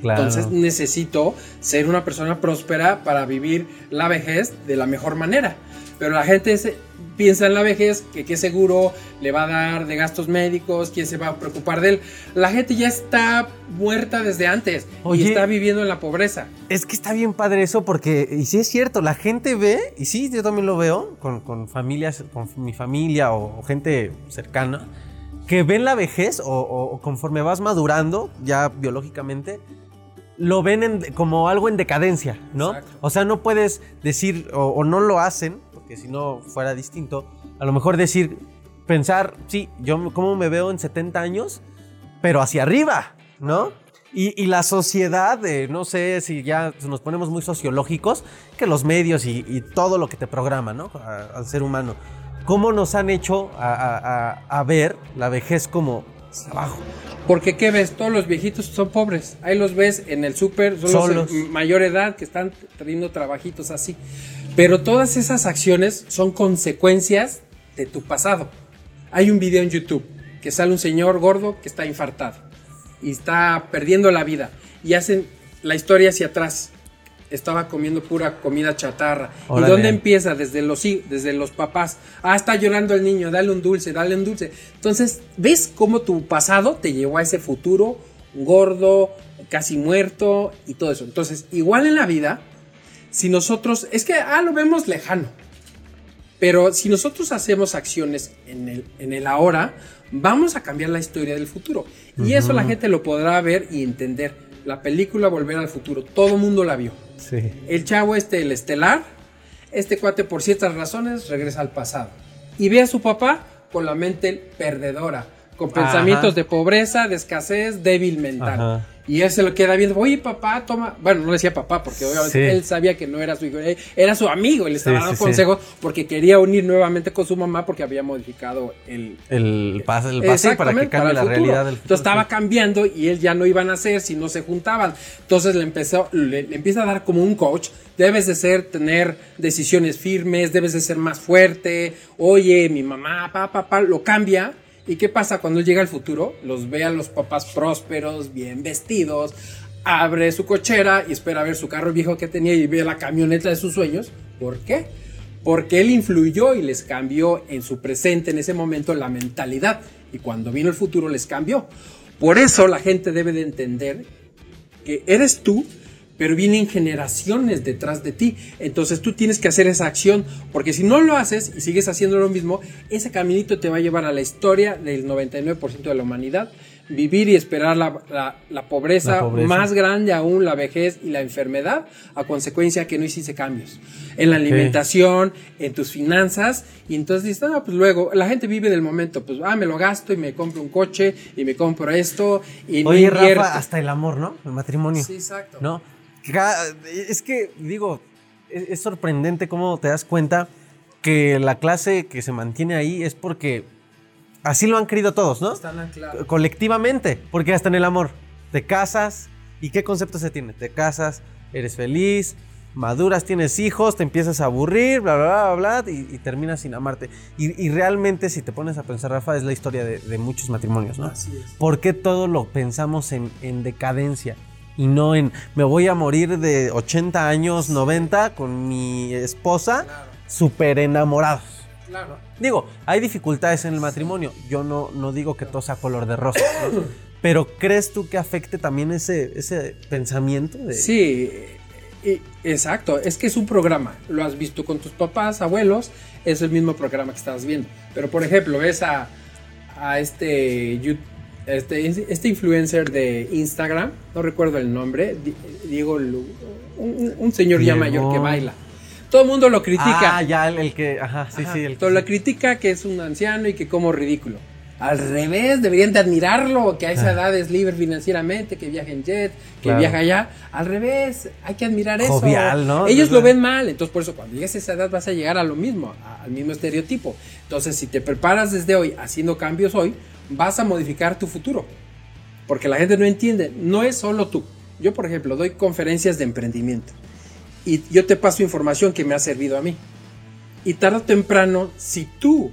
Claro. Entonces necesito ser una persona próspera para vivir la vejez de la mejor manera. Pero la gente se- piensa en la vejez, que qué seguro le va a dar de gastos médicos, quién se va a preocupar de él. La gente ya está muerta desde antes Oye. y está viviendo en la pobreza. Es que está bien padre eso porque, y sí es cierto, la gente ve, y sí, yo también lo veo con, con familias, con mi familia o, o gente cercana, que ven la vejez o, conforme vas madurando, ya biológicamente, lo ven en- como algo en decadencia, ¿no? Exacto. O sea, no puedes decir, o, o no lo hacen, porque si no fuera distinto, a lo mejor decir, pensar, sí, yo cómo me veo en 70 años, pero hacia arriba, ¿no? Y, y la sociedad, eh, no sé si ya nos ponemos muy sociológicos, que los medios y, y todo lo que te programa, ¿no? A- al ser humano. ¿Cómo nos han hecho a, a- a- a ver la vejez como abajo? Porque, ¿qué ves? Todos los viejitos son pobres. Ahí los ves en el súper, son Solos. los de mayor edad que están teniendo trabajitos así. Pero todas esas acciones son consecuencias de tu pasado. Hay un video en YouTube que sale un señor gordo que está infartado y está perdiendo la vida. Y hacen la historia hacia atrás. Estaba comiendo pura comida chatarra. Órale. ¿Y dónde empieza? Desde los, desde los papás. Ah, está llorando el niño, dale un dulce, dale un dulce. Entonces, ¿ves cómo tu pasado te llevó a ese futuro gordo, casi muerto y todo eso? Entonces, igual en la vida, si nosotros, es que, ah, lo vemos lejano. Pero si nosotros hacemos acciones en el, en el ahora, vamos a cambiar la historia del futuro. Y eso la gente lo podrá ver y entender. La película Volver al Futuro, todo el mundo la vio. Sí. El chavo este, el estelar, este cuate por ciertas razones regresa al pasado. Y ve a su papá con la mente perdedora, con Ajá. pensamientos de pobreza, de escasez, débil mental. Ajá. Y él se lo queda viendo, oye papá, toma, bueno, no le decía papá porque obviamente Sí. él sabía que no era su hijo, era su amigo, y le estaba Sí, dando consejos porque quería unir nuevamente con su mamá porque había modificado el, El pase, el pase para que cambie para la realidad del futuro. Entonces estaba cambiando y él ya no iban a hacer si no se juntaban. Entonces le empezó, le, le empieza a dar como un coach. Debes de ser, tener decisiones firmes, debes de ser más fuerte. Oye, mi mamá, papá, papá, lo cambia. ¿Y qué pasa cuando llega al futuro? Los ve a los papás prósperos, bien vestidos, abre su cochera y espera ver su carro viejo que tenía y ve la camioneta de sus sueños. ¿Por qué? Porque él influyó y les cambió en su presente, en ese momento, la mentalidad. Y cuando vino el futuro les cambió. Por eso la gente debe de entender que eres tú, pero vienen generaciones detrás de ti. Entonces tú tienes que hacer esa acción, porque si no lo haces y sigues haciendo lo mismo, ese caminito te va a llevar a la historia del 99% de la humanidad. Vivir y esperar la, la- la pobreza, La pobreza. más grande aún, la vejez y la enfermedad, a consecuencia que no hiciste cambios en la alimentación, en tus finanzas, y entonces dices, no, pues luego, la gente vive del momento, pues, ah, me lo gasto y me compro un coche y me compro esto y no Oye. Rafa, hasta el amor, ¿no? El matrimonio. Sí, exacto. ¿No? Es que, digo, es, es sorprendente cómo te das cuenta que la clase que se mantiene ahí es porque así lo han querido todos, ¿no? Están anclados. Colectivamente, porque hasta en el amor, te casas y qué concepto se tiene, te casas, eres feliz, maduras, tienes hijos, te empiezas a aburrir, bla, bla, bla, bla, y, y terminas sin amarte. Y, y realmente, si te pones a pensar, Rafa, es la historia de, de muchos matrimonios, ¿no? Así es. ¿Por qué todo lo pensamos en, en decadencia? Y no en me voy a morir de 80 años, 90 con mi esposa, Claro. súper enamorados. Claro. Digo, hay dificultades en el matrimonio. Yo no, no digo que todo sea color de rosa. ¿no? Pero ¿crees tú que afecte también ese, ese pensamiento? De... Sí, exacto. Es que es un programa. Lo has visto con tus papás, abuelos. Es el mismo programa que estabas viendo. Pero, por ejemplo, ves a, a este, you- este, este influencer de Instagram. No recuerdo el nombre. Di- Diego, un, un señor ya Diego. mayor que baila. Todo el mundo lo critica. Ah, ya, el, el que. Ajá, sí, Ajá, sí. El todo lo critica que es un anciano y que como ridículo. Al revés, deberían de admirarlo, que a esa edad es libre financieramente, que viaja en jet, que Claro. viaja allá. Al revés, hay que admirar eso. Jovial, ¿no? Ellos lo ven mal, entonces por eso cuando llegues a esa edad vas a llegar a lo mismo, a- al mismo estereotipo. Entonces si te preparas desde hoy haciendo cambios hoy, vas a modificar tu futuro. Porque la gente no entiende, no es solo tú. Yo, por ejemplo, doy conferencias de emprendimiento y yo te paso información que me ha servido a mí. Y tarde o temprano, si tú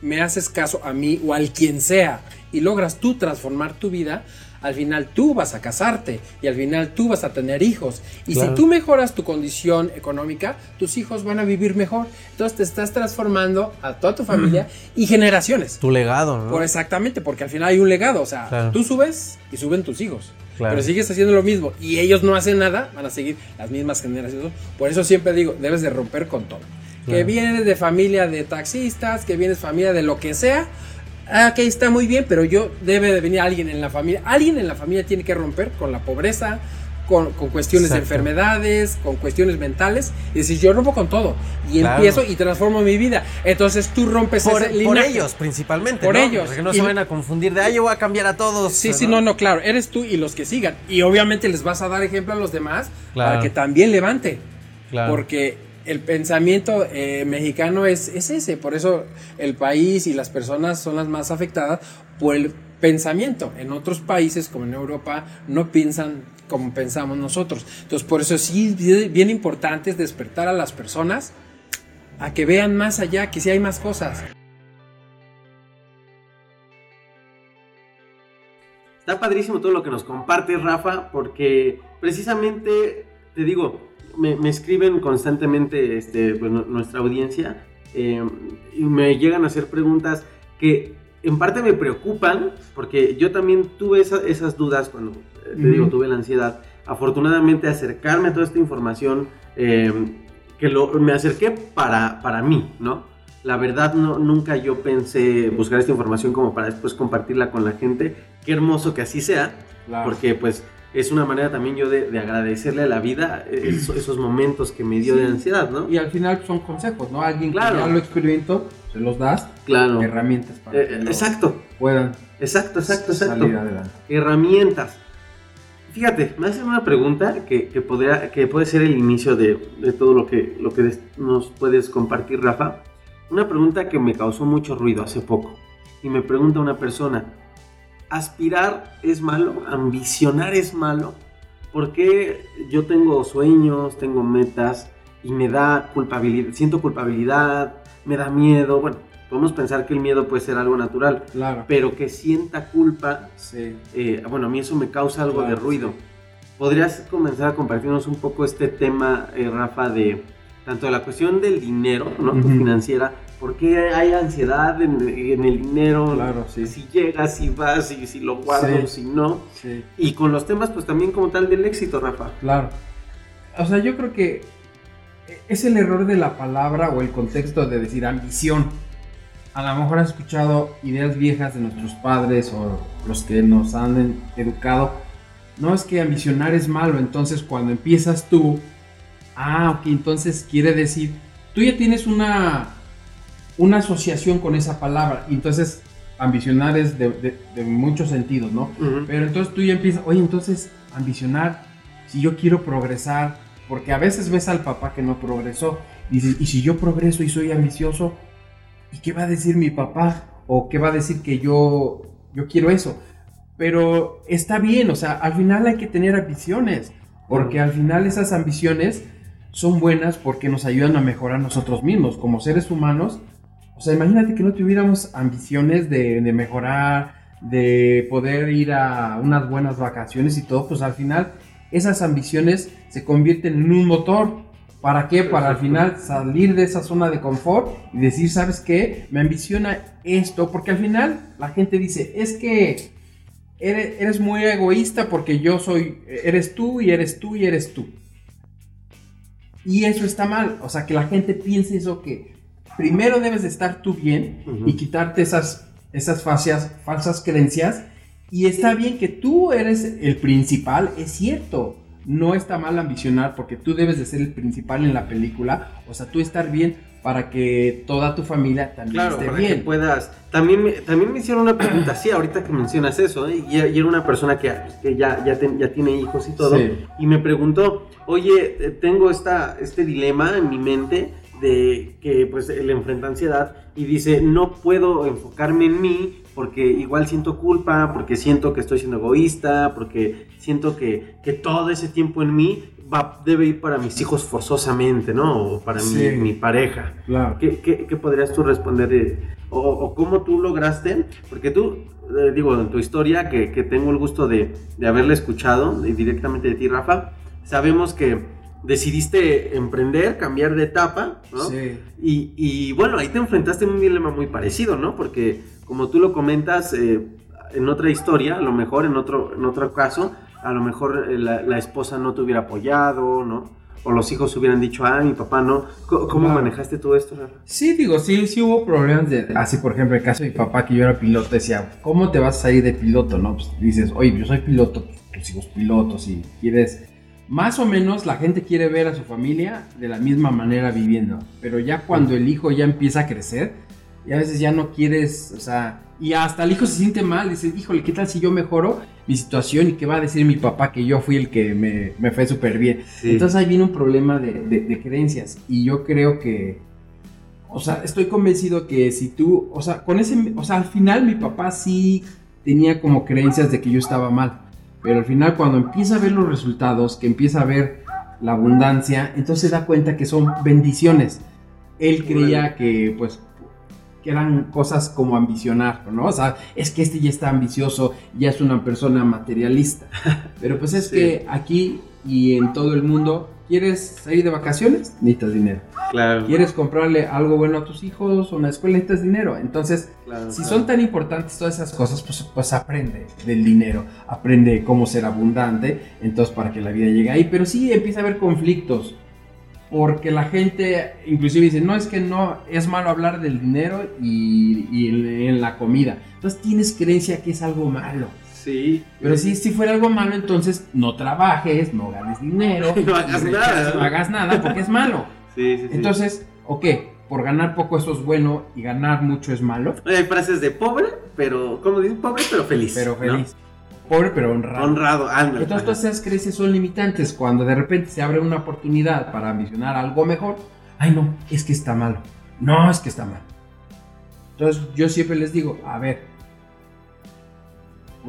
me haces caso a mí o al quien sea y logras tú transformar tu vida, al final tú vas a casarte y al final tú vas a tener hijos. Y Claro. si tú mejoras tu condición económica, tus hijos van a vivir mejor. Entonces te estás transformando a toda tu familia y generaciones. Tu legado, ¿no? Por exactamente, porque al final hay un legado. O sea, Claro. tú subes y suben tus hijos. Claro. Pero sigues haciendo lo mismo y ellos no hacen nada, van a seguir las mismas generaciones. Por eso siempre digo, debes de romper con todo. Que vienes de familia de taxistas, que vienes familia de lo que sea. Ah, ok, está muy bien, pero yo debe de venir alguien en la familia. Alguien en la familia tiene que romper con la pobreza, con, con cuestiones de enfermedades, con cuestiones mentales. Y decir, yo rompo con todo. Y Claro. empiezo y transformo mi vida. Entonces tú rompes por, ese por ellos, principalmente. Por ¿no? ellos. Para que no Y- se vayan a confundir de, ay, yo voy a cambiar a todos. Sí, sí, no, no, claro. Eres tú y los que sigan. Y obviamente les vas a dar ejemplo a los demás Claro. para que también levante. Claro. Porque el pensamiento eh, mexicano es, es ese. Por eso el país y las personas son las más afectadas por el pensamiento. En otros países, como en Europa, no piensan como pensamos nosotros. Entonces, por eso sí, bien importante es despertar a las personas a que vean más allá, que sí hay más cosas. Está padrísimo todo lo que nos compartes, Rafa, porque precisamente, te digo, me, me escriben constantemente este, pues, nu- nuestra audiencia eh, y me llegan a hacer preguntas que en parte me preocupan, porque yo también tuve esa- esas dudas cuando, eh, te digo, tuve la ansiedad. Afortunadamente, acercarme a toda esta información, eh, que lo, me acerqué para, para mí, ¿no? La verdad, no, nunca yo pensé buscar esta información como para después compartirla con la gente. Qué hermoso que así sea, porque pues es una manera también yo de, de agradecerle a la vida eh, eso- esos momentos que me dio de ansiedad, ¿no? Y al final son consejos, ¿no? Alguien Claro. que ya lo experimentó, se los das, Claro. herramientas para Eh, que exacto, puedan exacto, exacto, exacto. salir adelante. herramientas. Fíjate, me hacen una pregunta que, que, podría, que puede ser el inicio de, de todo lo que, lo que nos puedes compartir, Rafa. Una pregunta que me causó mucho ruido hace poco. Y me pregunta una persona, ¿aspirar es malo? ¿Ambicionar es malo? Porque yo tengo sueños, tengo metas y me da culpabilidad, siento culpabilidad, me da miedo. Bueno, podemos pensar que el miedo puede ser algo natural, Claro. pero que sienta culpa Sí. eh, bueno, a mí eso me causa algo Claro, de ruido. ¿Podrías comenzar a compartirnos un poco este tema, eh, Rafa, de tanto de la cuestión del dinero, ¿no? Financiera? ¿Por qué hay ansiedad en, en el dinero? Claro, sí. Si llegas, si vas, si, si lo guardo, Sí. si no. Sí. Y con los temas, pues también como tal del éxito, Rafa. Claro. O sea, yo creo que es el error de la palabra o el contexto de decir ambición. A lo mejor has escuchado ideas viejas de nuestros padres o los que nos han educado. No es que ambicionar es malo, entonces cuando empiezas tú, ah, ok, entonces quiere decir, tú ya tienes una, una asociación con esa palabra, y entonces ambicionar es de, de- de muchos sentidos, ¿no? Pero entonces tú ya empiezas, oye, entonces ambicionar, si yo quiero progresar, porque a veces ves al papá que no progresó, y dices, y si yo progreso y soy ambicioso, ¿y qué va a decir mi papá? o qué va a decir que yo, yo quiero eso. Pero está bien, o sea, al final hay que tener ambiciones, porque al final esas ambiciones son buenas porque nos ayudan a mejorar nosotros mismos como seres humanos. O sea, imagínate que no tuviéramos ambiciones de, de mejorar, de poder ir a unas buenas vacaciones y todo, pues al final esas ambiciones se convierten en un motor. ¿Para qué? Para al final salir de esa zona de confort y decir, ¿sabes qué? Me ambiciona esto, porque al final la gente dice, es que eres, eres muy egoísta porque yo soy, eres tú y eres tú y eres tú. Y eso está mal, o sea, que la gente piense eso que primero debes de estar tú bien y quitarte esas, esas falsas, falsas creencias. Y está bien que tú eres el principal, es cierto. No está mal ambicionar porque tú debes de ser el principal en la película. O sea, tú estar bien para que toda tu familia también Claro, esté para bien. que puedas. También me, también me hicieron una pregunta, sí, ahorita que mencionas eso, ¿eh? y, y era una persona que, que ya, ya, ten- ya tiene hijos y todo, Sí. y me preguntó, oye, eh, tengo esta, este dilema en mi mente de que pues él enfrenta ansiedad y dice, no puedo enfocarme en mí porque igual siento culpa, porque siento que estoy siendo egoísta, porque siento que, que todo ese tiempo en mí va, debe ir para mis hijos forzosamente, ¿no? O para mi- Sí. mi pareja. Claro. ¿Qué, qué, qué podrías tú responder? eh, o, o cómo tú lograste? Porque tú, eh, digo, en tu historia, que, que tengo el gusto de, de haberla escuchado eh, directamente de ti, Rafa, sabemos que decidiste emprender, cambiar de etapa, ¿no? Sí. Y, y, bueno, ahí te enfrentaste a un dilema muy parecido, ¿no? Porque como tú lo comentas eh, en otra historia, a lo mejor en otro, en otro caso, a lo mejor eh, la, la esposa no te hubiera apoyado, ¿no? O los hijos hubieran dicho, ah, mi papá no. ¿Cómo, cómo Claro. manejaste todo esto, Rafa? Sí, digo, sí, sí hubo problemas de... Así, por ejemplo, el caso de mi papá, que yo era piloto, decía, ¿cómo te vas a salir de piloto, no? Pues dices, oye, yo soy piloto, tus hijos pilotos, y quieres... Más o menos la gente quiere ver a su familia de la misma manera viviendo, pero ya cuando el hijo ya empieza a crecer, y a veces ya no quieres, o sea, y hasta el hijo se siente mal, dice, híjole, ¿qué tal si yo mejoro mi situación y qué va a decir mi papá que yo fui el que me, me fue súper bien? Sí. Entonces ahí viene un problema de, de- de creencias y yo creo que, o sea, estoy convencido que si tú, o sea, con ese, o sea, al final mi papá sí tenía como creencias de que yo estaba mal, pero al final cuando empieza a ver los resultados, que empieza a ver la abundancia, entonces se da cuenta que son bendiciones. Él creía que, pues, que eran cosas como ambicionar, ¿no? O sea, es que este ya está ambicioso, ya es una persona materialista. Pero pues es Sí. que aquí y en todo el mundo, ¿quieres salir de vacaciones? Necesitas dinero. Claro. ¿Quieres comprarle algo bueno a tus hijos o una escuela? Necesitas dinero. Entonces, claro, si claro. son tan importantes todas esas cosas, pues, pues aprende del dinero, aprende cómo ser abundante, entonces para que la vida llegue ahí. Pero sí empieza a haber conflictos, porque la gente inclusive dice, no es que no, es malo hablar del dinero y, y en, en la comida. Entonces tienes creencia que es algo malo. Sí. Pero si, si fuera algo malo, entonces no trabajes, no ganes dinero, No hagas nada. no hagas nada porque es malo. Sí, sí, sí. Entonces, ¿o qué? Por ganar poco eso es bueno y ganar mucho es malo. Hay frases de pobre, pero, ¿cómo dicen? Pobre, pero feliz. Pero ¿no? feliz. Pobre pero honrado. Honrado, ándale. Entonces todas esas creencias son limitantes. Cuando de repente se abre una oportunidad para ambicionar algo mejor, ay no, es que está malo. No, es que está mal. Entonces yo siempre les digo, a ver,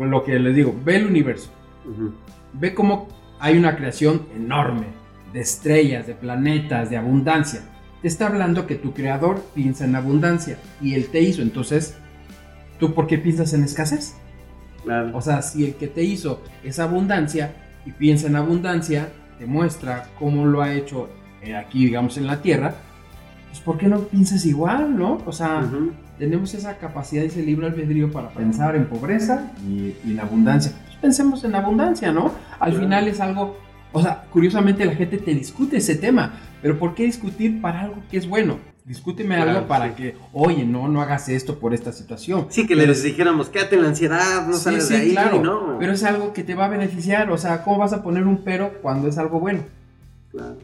lo que les digo, ve el universo. Ujú. Ve cómo hay una creación enorme de estrellas, de planetas, de abundancia. Te está hablando que tu creador piensa en abundancia y él te hizo. Entonces, ¿tú por qué piensas en escasez? Claro. O sea, si el que te hizo es abundancia y piensa en abundancia, te muestra cómo lo ha hecho eh, aquí, digamos, en la Tierra, pues ¿por qué no piensas igual, no? O sea, Ujú. Tenemos esa capacidad y ese libre albedrío para pensar en pobreza y, y en abundancia. Pues pensemos en abundancia, ¿no? Al Claro. final es algo, o sea, curiosamente la gente te discute ese tema, pero ¿por qué discutir para algo que es bueno? Discúteme Claro, algo para sí. que, oye, no, no hagas esto por esta situación. Sí, que Pero- les dijéramos, quédate en la ansiedad, no Sí, sales sí, de ahí, claro, ¿no? pero es algo que te va a beneficiar, o sea, ¿cómo vas a poner un pero cuando es algo bueno? Claro.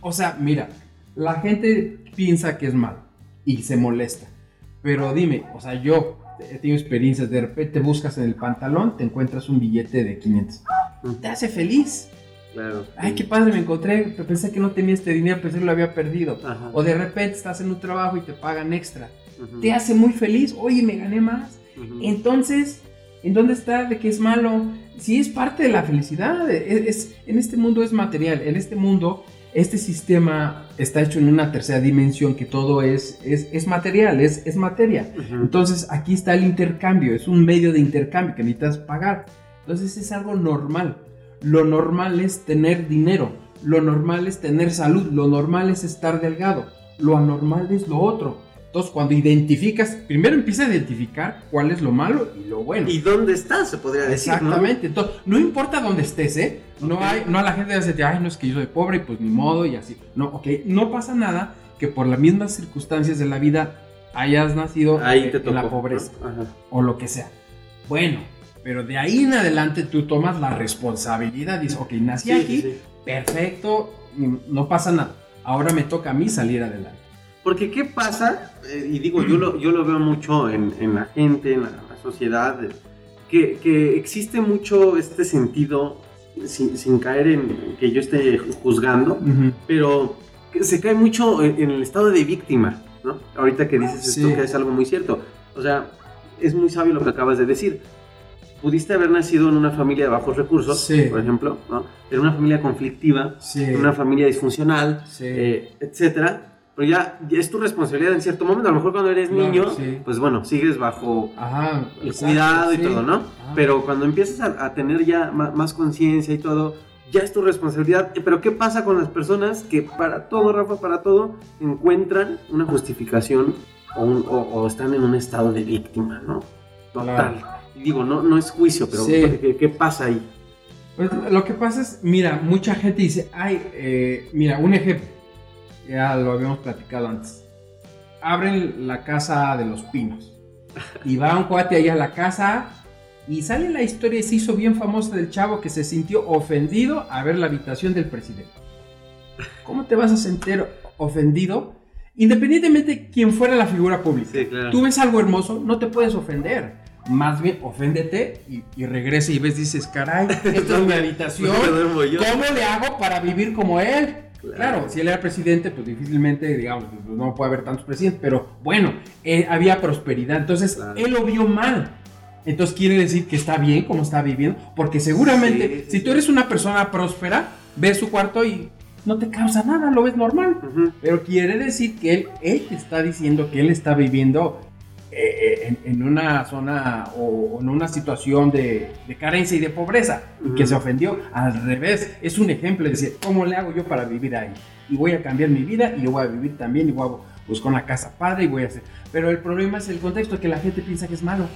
O sea, mira, la gente piensa que es malo y se molesta. Pero dime, o sea, yo he tenido experiencias, de repente buscas en el pantalón, te encuentras un billete de 500. Te hace feliz. Claro. Ay, qué padre, me encontré, pensé que no tenía este dinero, pensé que lo había perdido. Ajá. O de repente estás en un trabajo y te pagan extra. Te hace muy feliz. Oye, me gané más. Entonces, ¿en dónde está de que es malo? Si es parte de la felicidad, es, es- en este mundo es material, en este mundo este sistema está hecho en una tercera dimensión que todo es, es, es material, es, es materia. Entonces aquí está el intercambio, es un medio de intercambio que necesitas pagar. Entonces es algo normal. Lo normal es tener dinero, lo normal es tener salud, lo normal es estar delgado, lo anormal es lo otro. Entonces cuando identificas, primero empieza a identificar cuál es lo malo y lo bueno. ¿Y dónde estás? Se podría decir. ¿no? Exactamente. Entonces, no importa dónde estés, ¿eh? No Ok. hay, no a la gente decir, ay, no es que yo soy pobre y pues ni modo y así. No, ok, no pasa nada que por las mismas circunstancias de la vida hayas nacido Ahí en- te en tocó. la pobreza ¿no? Ajá. o lo que sea. Bueno, pero de ahí en adelante tú tomas la responsabilidad, dices, ok, nací Sí, aquí, sí, perfecto, mm, no pasa nada. Ahora me toca a mí salir adelante. Porque ¿qué pasa? Eh, y digo, yo lo, yo lo veo mucho en, en la gente, en la, la sociedad, eh, que, que existe mucho este sentido, sin, sin caer en que yo esté juzgando, pero que se cae mucho en, en el estado de víctima, ¿no? Ahorita que dices esto, Sí. que es algo muy cierto. O sea, es muy sabio lo que acabas de decir. Pudiste haber nacido en una familia de bajos recursos, Sí. por ejemplo, ¿no? En una familia conflictiva, Sí. en una familia disfuncional, eh, etcétera. Pero ya, ya es tu responsabilidad en cierto momento. A lo mejor cuando eres Claro, niño, sí. pues bueno, sigues bajo Ajá. el exacto, cuidado y sí. todo, ¿no? Ajá. Pero cuando empiezas a, a tener ya más conciencia y todo, ya es tu responsabilidad. Eh, Pero ¿qué pasa con las personas que para todo, Rafa, para todo, encuentran una justificación o, un- o- o están en un estado de víctima, ¿no? Total. Y digo, no, no es juicio, pero Sí. ¿qué, qué pasa ahí? Pues, lo que pasa es, mira, mucha gente dice, ay, eh, mira, un ejemplo, ya lo habíamos platicado antes. Abren la casa de los pinos y va un cuate ahí a la casa y sale la historia y se hizo bien famosa del chavo que se sintió ofendido a ver la habitación del presidente. ¿Cómo te vas a sentir ofendido? Independientemente de quién fuera la figura pública. Sí, claro. Tú ves algo hermoso, no te puedes ofender. Más bien, oféndete y, y regresa y ves, dices, caray, esta es mi habitación. ¿Cómo le hago para vivir como él? Claro. Claro, si él era presidente, pues difícilmente, digamos, pues, no puede haber tantos presidentes, pero bueno, eh, había prosperidad, entonces Claro. él lo vio mal. Entonces quiere decir que está bien como está viviendo, porque seguramente Sí, sí, si tú eres una persona próspera, ves su cuarto y no te causa nada, lo ves normal. Pero quiere decir que él, él te está diciendo que él está viviendo eh, en, en una zona o, en una situación de, de carencia y de pobreza y que Ujú. se ofendió. Al revés, es un ejemplo de decir, ¿cómo le hago yo para vivir ahí? Y voy a cambiar mi vida y yo voy a vivir también y voy a buscar una casa padre y voy a hacer. Pero el problema es el contexto, que la gente piensa que es malo.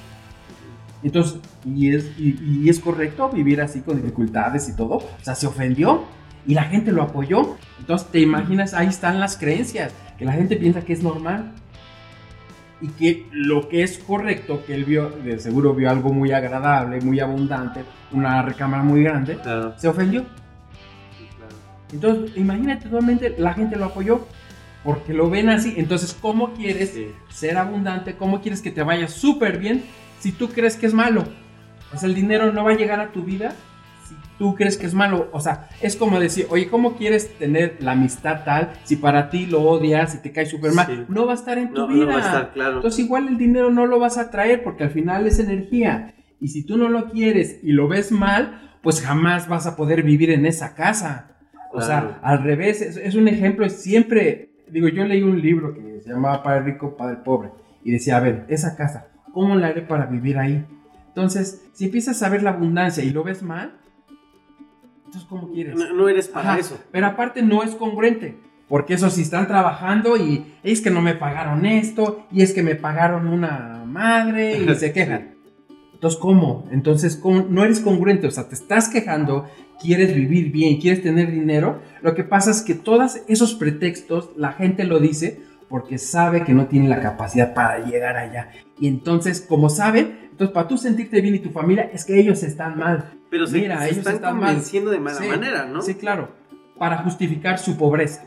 Entonces, y es, y, y es correcto vivir así con dificultades y todo. O sea, se ofendió y la gente lo apoyó. Entonces, te imaginas, ahí están las creencias, que la gente piensa que es normal. Y que lo que es correcto, que él vio, de seguro vio algo muy agradable, muy abundante, una recámara muy grande, Claro, se ofendió. sí, claro. Entonces, imagínate, totalmente la gente lo apoyó porque lo ven así. Entonces, ¿cómo quieres Sí. ser abundante? ¿Cómo quieres que te vaya súper bien si tú crees que es malo? O sea, el dinero no va a llegar a tu vida tú crees que es malo. O sea, es como decir, oye, ¿cómo quieres tener la amistad tal si para ti lo odias y te cae súper mal? Sí. No va a estar en tu No, vida. no va a estar claro. Entonces, igual el dinero no lo vas a traer porque al final es energía. Y si tú no lo quieres y lo ves mal, pues jamás vas a poder vivir en esa casa. O Claro. sea, al revés, es, es un ejemplo, siempre, digo, yo leí un libro que se llamaba Padre Rico, Padre Pobre, y decía, a ver, esa casa, ¿cómo la haré para vivir ahí? Entonces, si empiezas a ver la abundancia y lo ves mal, entonces, ¿cómo quieres? No, no eres para Ajá, eso. Pero aparte no es congruente. Porque eso si están trabajando y es que no me pagaron esto y es que me pagaron una madre y se quejan. Entonces, ¿cómo? Entonces, ¿cómo? no eres congruente. O sea, te estás quejando, quieres vivir bien, quieres tener dinero. Lo que pasa es que todos esos pretextos la gente lo dice porque sabe que no tiene la capacidad para llegar allá. Y entonces, como saben, entonces para tú sentirte bien y tu familia es que ellos están mal. Pero Mira, se ellos están están mal. convenciendo de mala Sí, manera, ¿no? Sí, claro. Para justificar su pobreza.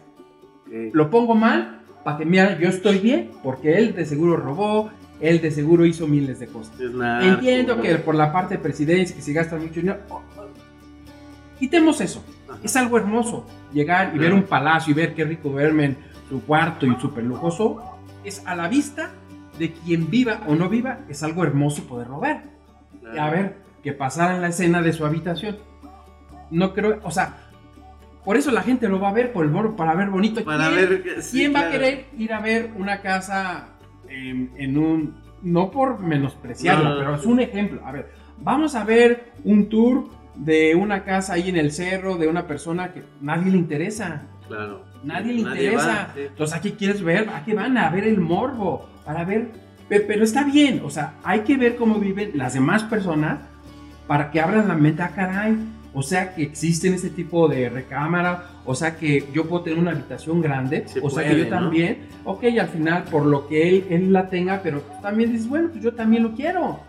Ok. Lo pongo mal para que mira, yo estoy bien, porque él de seguro robó, él de seguro hizo miles de cosas. Es narco, Entiendo que por la parte de presidencia, que se gasta mucho dinero. oh, oh, Quitemos eso. Ajá. Es algo hermoso. Llegar y ver un palacio y ver qué rico duermen, su cuarto y súper lujoso. Es a la vista de quien viva o no viva, es algo hermoso poderlo ver. Claro. A ver, que pasara en la escena de su habitación. No creo, o sea, por eso la gente lo va a ver por el morbo, para ver bonito. Para ¿Quién- ver sí, ¿Quién va a querer ir a ver una casa en, en un... No por menospreciarla, No, no, pero no. es un ejemplo. A ver, vamos a ver un tour de una casa ahí en el cerro de una persona que nadie le interesa. Claro. Nadie le interesa. va, sí. Entonces, ¿a qué quieres ver? ¿A qué van? A ver el morbo. Para ver. pe- Pero está bien. O sea, hay que ver cómo viven las demás personas para que abran la mente. Ah, caray. O sea, que existen ese tipo de recámara. O sea, que yo puedo tener una habitación grande. Se o sea, puede, que yo ¿no? también. Ok, al final, por lo que él, él la tenga, pero tú también dices, bueno, pues yo también lo quiero.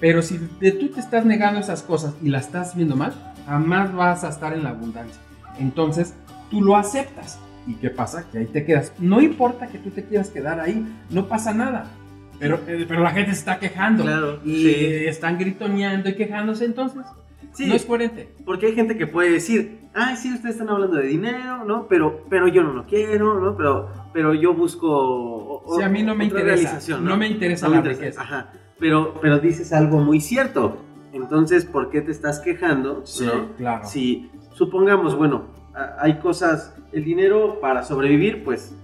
Pero si de- tú te estás negando esas cosas y las estás viendo mal, jamás vas a estar en la abundancia. Entonces, tú lo aceptas. ¿Y qué pasa? Que ahí te quedas. No importa que tú te quieras quedar ahí, no pasa nada. Pero, eh, pero la gente se está quejando. Claro, Y sí. están gritoneando y quejándose, entonces Sí, no es coherente. porque hay gente que puede decir, ay, sí, ustedes están hablando de dinero, ¿no? Pero, pero yo no lo quiero, ¿no? Pero, pero yo busco o- Si a mí no me interesa, realización, no me interesa No me la interesa. riqueza. Ajá. Pero, pero dices algo muy cierto. Entonces, ¿por qué te estás quejando? Sí, ¿no? claro. Si supongamos, bueno, hay cosas, el dinero para sobrevivir, pues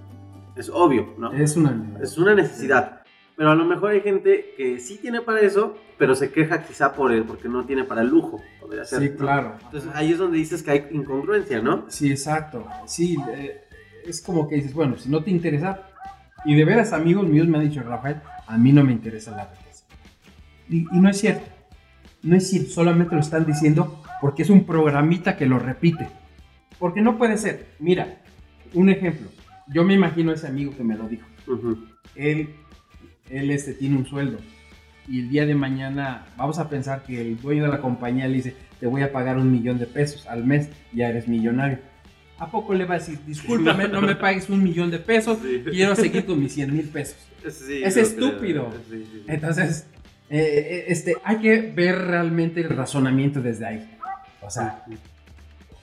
es obvio, ¿no? Es una... Es una necesidad. Pero a lo mejor hay gente que sí tiene para eso, pero se queja quizá por él, porque no tiene para el lujo. Ser. Sí, ¿no? claro. Entonces ahí es donde dices que hay incongruencia, ¿no? Sí, exacto. Sí, eh, es como que dices, bueno, si no te interesa, y de veras amigos míos me han dicho, Rafael, a mí no me interesa la riqueza. Y, y no es cierto. No es cierto, solamente lo están diciendo porque es un programita que lo repite. Porque no puede ser. Mira, un ejemplo. Yo me imagino a ese amigo que me lo dijo. Ujú. Él, él este, tiene un sueldo. Y el día de mañana, vamos a pensar que el dueño de la compañía le dice, te voy a pagar un millón de pesos al mes, ya eres millonario. ¿A poco le va a decir, discúlpame, no me pagues un millón de pesos, Sí. quiero seguir con mis 100 mil pesos? Sí, Es estúpido. sí. Entonces, eh, este, hay que ver realmente el razonamiento desde ahí. O sea,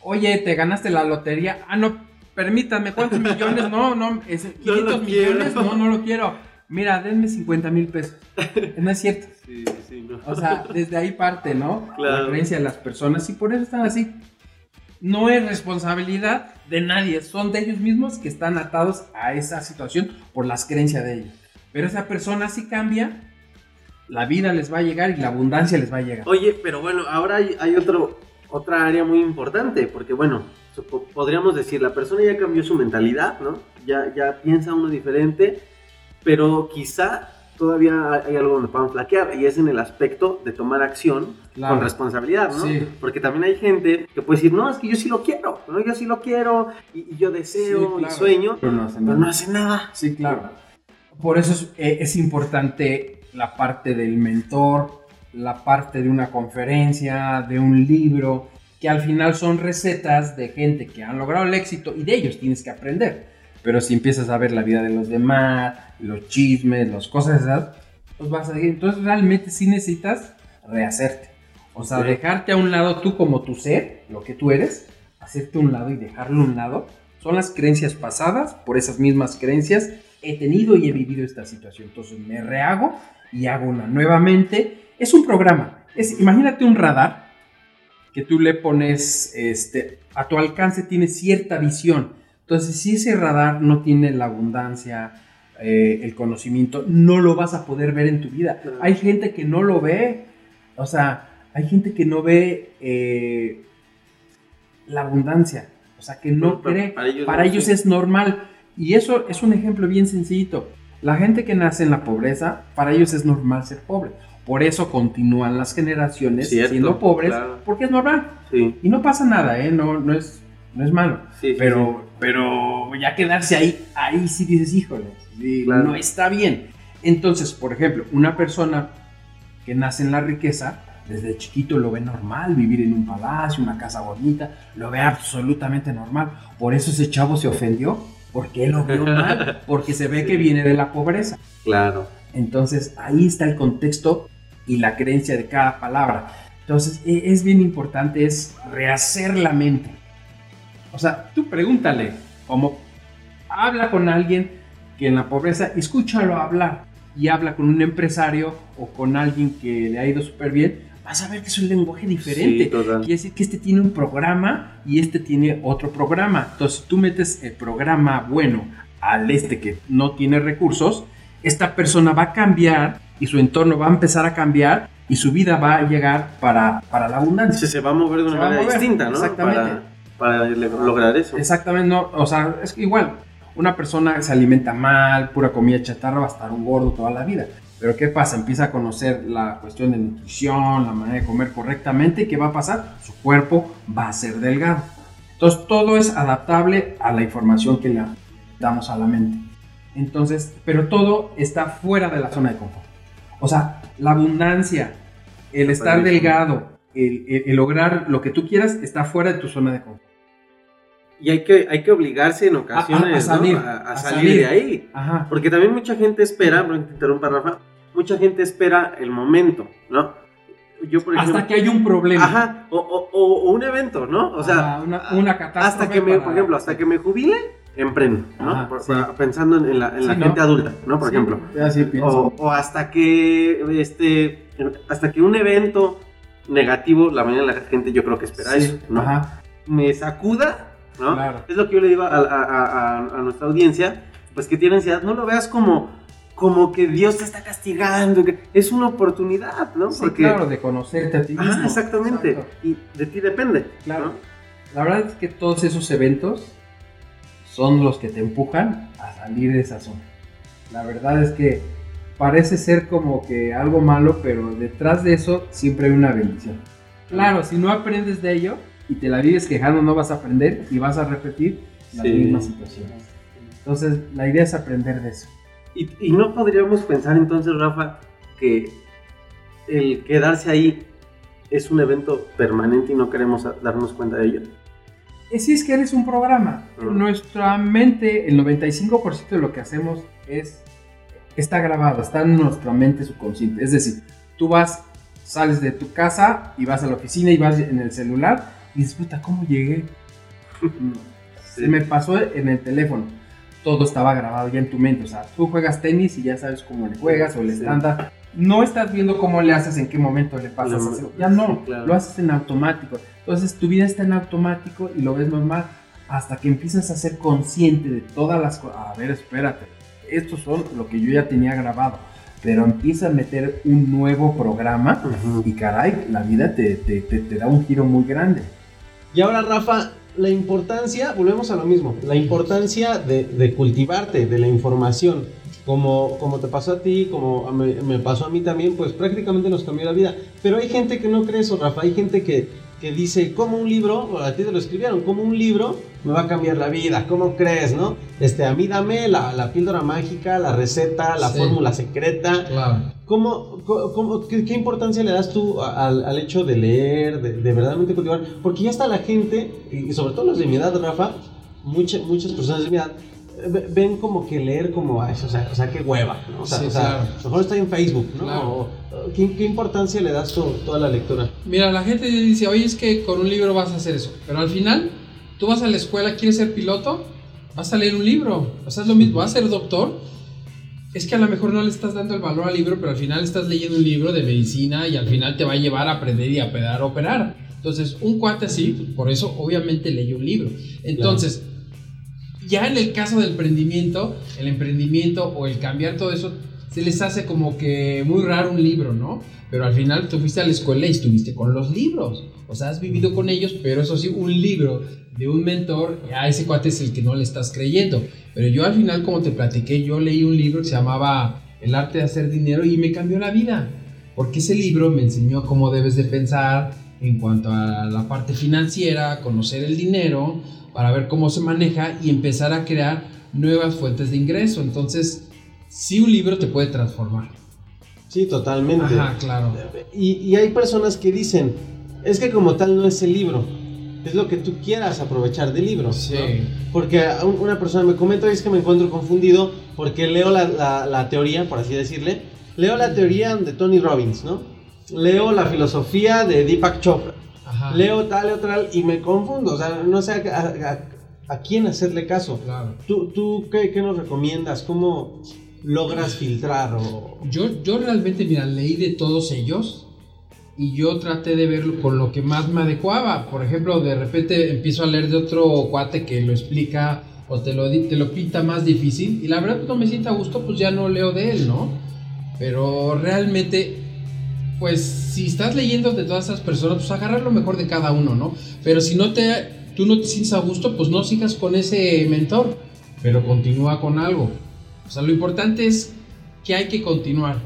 oye, te ganaste la lotería. Ah, no, permítanme, ¿cuántos millones? No, no, es 500 lo quiero. millones. No, no lo quiero. Mira, denme 50 mil pesos. No es cierto. Sí, sí, no. O sea, desde ahí parte, ¿no? Claro. La creencia de las personas y por eso están así. No es responsabilidad de nadie, son de ellos mismos que están atados a esa situación por las creencias de ellos. Pero esa persona si cambia, la vida les va a llegar y la abundancia les va a llegar. Oye, pero bueno, ahora hay, hay otro, otra área muy importante, porque bueno, podríamos decir, la persona ya cambió su mentalidad, ¿no? Ya, ya piensa uno diferente, pero quizá todavía hay algo donde puedan flaquear, y es en el aspecto de tomar acción Claro. con responsabilidad, ¿no? Sí. Porque también hay gente que puede decir, no, es que yo sí lo quiero, ¿no? Yo sí lo quiero, y, y yo deseo, Sí, y claro. sueño, Pero no pero nada. no hace nada. Sí, claro. Por eso es, eh, es importante la parte del mentor, la parte de una conferencia, de un libro, que al final son recetas de gente que han logrado el éxito y de ellos tienes que aprender. Pero si empiezas a ver la vida de los demás, los chismes, las cosas esas, pues vas a ir. Entonces realmente sí necesitas rehacerte. O sea, Sí. dejarte a un lado tú como tu ser, lo que tú eres, hacerte a un lado y dejarlo a un lado. Son las creencias pasadas, por esas mismas creencias he tenido y he vivido esta situación. Entonces me rehago y hago una nuevamente. Es un programa. Es, imagínate un radar que tú le pones este, a tu alcance, tiene cierta visión. Entonces, si ese radar no tiene la abundancia, eh, el conocimiento, no lo vas a poder ver en tu vida. Hay gente que no lo ve. O sea, hay gente que no ve eh, la abundancia. O sea, que no Pero cree. para ellos Para no, ellos es normal. Y eso es un ejemplo bien sencillito. La gente que nace en la pobreza, para ellos es normal ser pobre. Por eso continúan las generaciones Cierto, siendo pobres, claro. porque es normal. Sí, Y no pasa nada, ¿eh? No, no, es, no es malo. sí, sí, Pero, pero ya quedarse ahí, ahí sí dices, híjole, Claro. no está bien. Entonces, por ejemplo, una persona que nace en la riqueza, desde chiquito lo ve normal, vivir en un palacio, una casa bonita, lo ve absolutamente normal. Por eso ese chavo se ofendió, porque él lo vio mal, porque se ve que viene de la pobreza. Claro. Entonces, ahí está el contexto y la creencia de cada palabra. Entonces, e- es bien importante, es rehacer la mente. O sea, tú pregúntale, como habla con alguien que en la pobreza, escúchalo hablar. y habla con un empresario o con alguien que le ha ido súper bien, vas a ver que es un lenguaje diferente. Sí. Quiere decir que este tiene un programa y este tiene otro programa. Entonces, tú metes el programa bueno al este que no tiene recursos, esta persona va a cambiar y su entorno va a empezar a cambiar y su vida va a llegar para, para la abundancia. Se, se va a mover de una manera mover, distinta, ¿no? exactamente. Para, lograr eso. Exactamente, no, o sea, es que igual, una persona que se alimenta mal, pura comida chatarra, va a estar un gordo toda la vida. Pero ¿qué pasa? Empieza a conocer la cuestión de nutrición, la manera de comer correctamente, ¿y qué va a pasar? Su cuerpo va a ser delgado. Entonces, todo es adaptable a la información que le damos a la mente. Entonces, pero todo está fuera de la zona de confort. O sea, la abundancia, el estar delgado, el, el- el lograr lo que tú quieras, está fuera de tu zona de confort. Y hay que, hay que obligarse en ocasiones a salir, ¿no? a, a a salir, salir. de ahí. Ajá. Porque también mucha gente espera, que te interrumpa Rafa, mucha gente espera el momento, ¿no? Yo, por ejemplo, hasta que hay un problema. Ajá, o, o- o- un evento, ¿no? O sea, Ajá, una, una catástrofe. hasta que me, para- por ejemplo, hasta que me jubile, emprendo, ¿no? Ajá, Por- sí. para- pensando en, la, en la Sí, ¿no? gente adulta, ¿no? Por Sí, ejemplo. así. O, o hasta que este hasta que un evento negativo, la de la gente yo creo que espera eso, ¿no? Ajá. Me sacuda, ¿no? Claro. Es lo que yo le digo a, a- a- a- a nuestra audiencia, pues que tiene ansiedad, no lo veas como, como que Dios te está castigando, que es una oportunidad, ¿no? Sí, claro, de conocerte a ti mismo. Ajá, exactamente. Exacto. Y de ti depende. Claro. ¿no? La verdad es que todos esos eventos son los que te empujan a salir de esa zona. La verdad es que parece ser como que algo malo, pero detrás de eso siempre hay una bendición. Claro, si no aprendes de ello y te la vives quejando, no vas a aprender y vas a repetir las Sí. mismas situaciones. Entonces, la idea es aprender de eso. Y, y no podríamos pensar entonces, Rafa, que el quedarse ahí es un evento permanente y no queremos darnos cuenta de ello. Sí, es que eres un programa. Ujú. Nuestra mente, el 95% de lo que hacemos es está grabado, está en nuestra mente subconsciente. Es decir, tú vas, sales de tu casa y vas a la oficina y vas en el celular y dices, puta, ¿cómo llegué? Se me pasó en el teléfono. Todo estaba grabado ya en tu mente. O sea, tú juegas tenis y ya sabes cómo le juegas o el Sí. No estás viendo cómo le haces, en qué momento le pasas. Ya no, sí, claro. lo haces en automático. Entonces tu vida está en automático y lo ves normal hasta que empiezas a ser consciente de todas las cosas. A ver, espérate. Estos son lo que yo ya tenía grabado. Pero empieza a meter un nuevo programa y caray, la vida te, te- te- te da un giro muy grande. Y ahora, Rafa, la importancia, volvemos a lo mismo, la importancia de, de cultivarte, de la información. Como, como te pasó a ti, como me, me pasó a mí también, pues prácticamente nos cambió la vida. Pero hay gente que no cree eso, Rafa. Hay gente que, que dice, como un libro, a ti te lo escribieron, como un libro me va a cambiar la vida. ¿Cómo crees, no? Este, a mí dame la, la píldora mágica, la receta, la Sí. fórmula secreta. Claro. ¿Cómo, cómo- cómo- qué, qué importancia le das tú al, al hecho de leer, de, de verdaderamente cultivar? Porque ya está la gente, y sobre todo los de mi edad, Rafa, mucha- muchas personas de mi edad, ven como que leer como, "Ay, o sea, o sea, qué hueva, ¿no? O sea, Sí, o sea, claro. a lo mejor está en Facebook, ¿no? Claro. O- ¿qué, qué importancia le das tú, tú a la lectura? Mira, la gente dice, oye, es que con un libro vas a hacer eso. Pero al final, tú vas a la escuela, quieres ser piloto, vas a leer un libro. O sea, es lo mismo, vas a ser doctor. Es que a lo mejor no le estás dando el valor al libro, pero al final estás leyendo un libro de medicina y al final te va a llevar a aprender y a operar, a operar. Entonces, un cuate así, por eso obviamente leyó un libro. Entonces, ya en el caso del emprendimiento, el emprendimiento o el cambiar todo eso, se les hace como que muy raro un libro, ¿no? Pero al final tú fuiste a la escuela y estuviste con los libros. O sea, has vivido con ellos, pero eso sí, un libro de un mentor, ya ese cuate es el que no le estás creyendo. Pero yo al final, como te platiqué, yo leí un libro que se llamaba El arte de hacer dinero y me cambió la vida. Porque ese libro me enseñó cómo debes de pensar en cuanto a la parte financiera, conocer el dinero, para ver cómo se maneja y empezar a crear nuevas fuentes de ingreso. Entonces, sí un libro te puede transformar. Sí, totalmente. Ajá, claro. Y, y hay personas que dicen, es que como tal no es el libro, es lo que tú quieras aprovechar del libro. ¿no? Sí. Porque a un- una persona me comenta, es que me encuentro confundido porque leo la, la- la teoría, por así decirle, leo la teoría de Tony Robbins, ¿no? Leo la filosofía de Deepak Chopra, Ajá. leo tal, leo tal, y me confundo, o sea, no sé a, a- a- quién hacerle caso. Claro. ¿Tú, tú qué, qué nos recomiendas? ¿Cómo, logras filtrar o... Yo, yo realmente, mira, leí de todos ellos y yo traté de verlo con lo que más me adecuaba. Por ejemplo, de repente empiezo a leer de otro cuate que lo explica o te lo, te lo pinta más difícil y la verdad no me sienta a gusto, pues ya no leo de él, ¿no? Pero realmente, pues si estás leyendo de todas esas personas, pues agarrar lo mejor de cada uno, ¿no? Pero si no te, tú no te sientes a gusto, pues no sigas con ese mentor, pero continúa con algo. O sea, lo importante es que hay que continuar.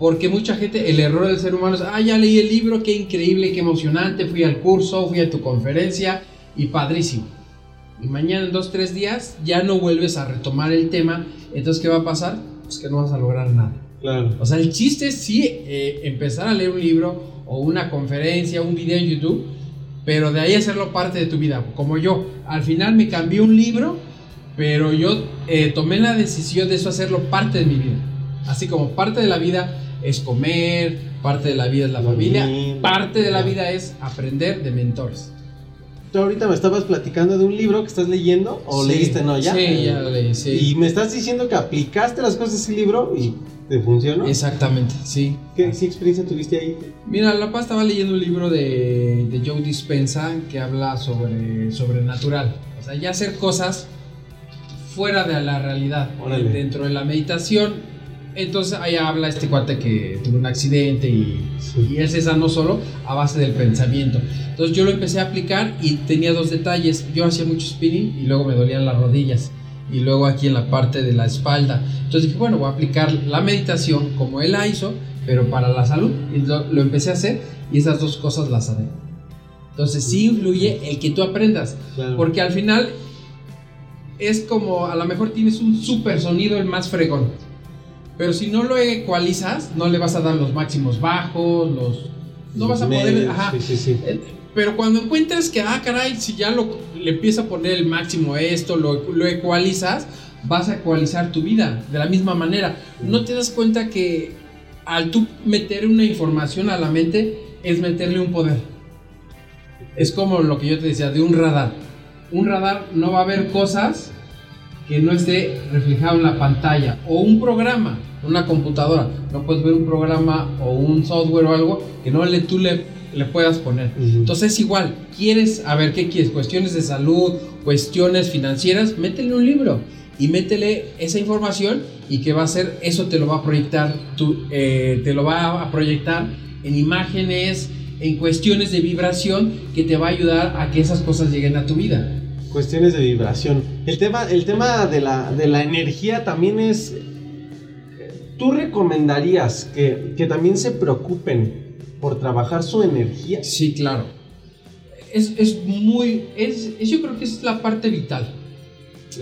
Porque mucha gente, el error del ser humano es, ah, ya leí el libro, qué increíble, qué emocionante, fui al curso, fui a tu conferencia y padrísimo. Y mañana en dos, tres días ya no vuelves a retomar el tema. Entonces, ¿qué va a pasar? Pues que no vas a lograr nada. Claro. O sea, el chiste es sí eh, empezar a leer un libro o una conferencia, un video en YouTube, pero de ahí hacerlo parte de tu vida. Como yo, al final me cambié un libro, pero yo eh, tomé la decisión de eso hacerlo parte de mi vida. Así como parte de la vida es comer, parte de la vida es la familia, parte de la vida es aprender de mentores. Tú ahorita me estabas platicando de un libro que estás leyendo o Sí, leíste, ¿no? ¿Ya? Sí, ya lo leí, sí. Y me estás diciendo que aplicaste las cosas de ese libro y te funcionó. Exactamente, sí. ¿Qué, qué experiencia tuviste ahí? Mira, la paz estaba leyendo un libro de, de Joe Dispenza que habla sobre sobrenatural. O sea, ya hacer cosas fuera de la realidad, Órale. dentro de la meditación. Entonces ahí habla este cuate que tuvo un accidente y, y él se sanó solo a base del pensamiento. Entonces yo lo empecé a aplicar y tenía dos detalles. Yo hacía mucho spinning y luego me dolían las rodillas y luego aquí en la parte de la espalda. Entonces dije, bueno, voy a aplicar la meditación como él la hizo, pero para la salud. Y lo, lo empecé a hacer y esas dos cosas las haré. Entonces sí influye el que tú aprendas. Claro. Porque al final es como, a lo mejor tienes un super sonido el más fregón. Pero si no lo ecualizas, no le vas a dar los máximos bajos, los... No vas a poder... Medios, Ajá. Sí, sí, sí. Pero cuando encuentras que, ah, caray, si ya lo, le empieza a poner el máximo a esto, lo, lo ecualizas, vas a ecualizar tu vida de la misma manera. No te das cuenta que al tú meter una información a la mente es meterle un poder. Es como lo que yo te decía de un radar. Un radar no va a ver cosas que no esté reflejado en la pantalla o un programa, una computadora. No puedes ver un programa o un software o algo que no le tú le, le puedas poner. Ujú. Entonces es igual, quieres, a ver, ¿qué quieres? Cuestiones de salud, cuestiones financieras, métele un libro y métele esa información y que va a hacer, eso te lo va a proyectar, tú, eh, te lo va a proyectar en imágenes, en cuestiones de vibración que te va a ayudar a que esas cosas lleguen a tu vida. Cuestiones de vibración. El tema, el tema de, la, de la energía también es... ¿Tú recomendarías que, que también se preocupen por trabajar su energía? Sí, claro. Es, es muy, es, es- yo creo que es la parte vital.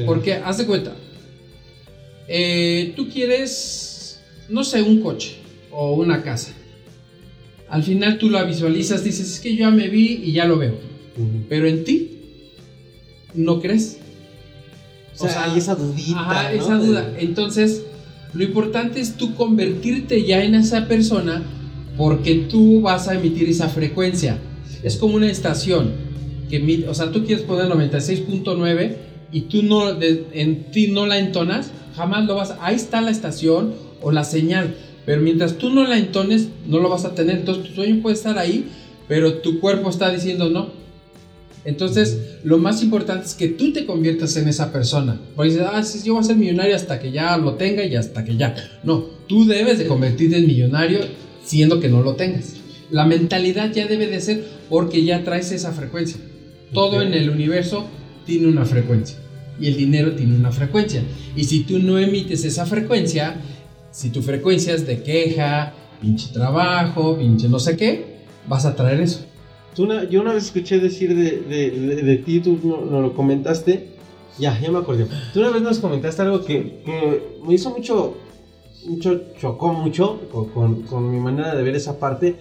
Porque, haz de cuenta, eh, tú quieres, no sé, un coche o una casa. Al final tú la visualizas, dices, es que yo ya me vi y ya lo veo. Pero en ti, ¿no crees? O sea, hay esa dudita. Ajá, ¿no? esa duda. Entonces, lo importante es tú convertirte ya en esa persona porque tú vas a emitir esa frecuencia. Es como una estación que o sea, tú quieres poner 96.9 y tú no en ti no la entonas, jamás lo vas ahí está la estación o la señal, pero mientras tú no la entones, no lo vas a tener. Entonces, tu sueño puede estar ahí, pero tu cuerpo está diciendo no. Entonces, lo más importante es que tú te conviertas en esa persona. Porque dices, ah, sí, yo voy a ser millonario hasta que ya lo tenga y hasta que ya. No, tú debes de convertirte en millonario siendo que no lo tengas. La mentalidad ya debe de ser porque ya traes esa frecuencia. Todo en el universo tiene una frecuencia. Y el dinero tiene una frecuencia. Y si tú no emites esa frecuencia, si tu frecuencia es de queja, pinche trabajo, pinche no sé qué, vas a traer eso. Tú una- yo una vez escuché decir de, de- de- de ti, tú no- nos lo comentaste. Ya, ya me acordé. Tú una vez nos comentaste algo que, que me hizo mucho, mucho, chocó mucho con, con- con mi manera de ver esa parte,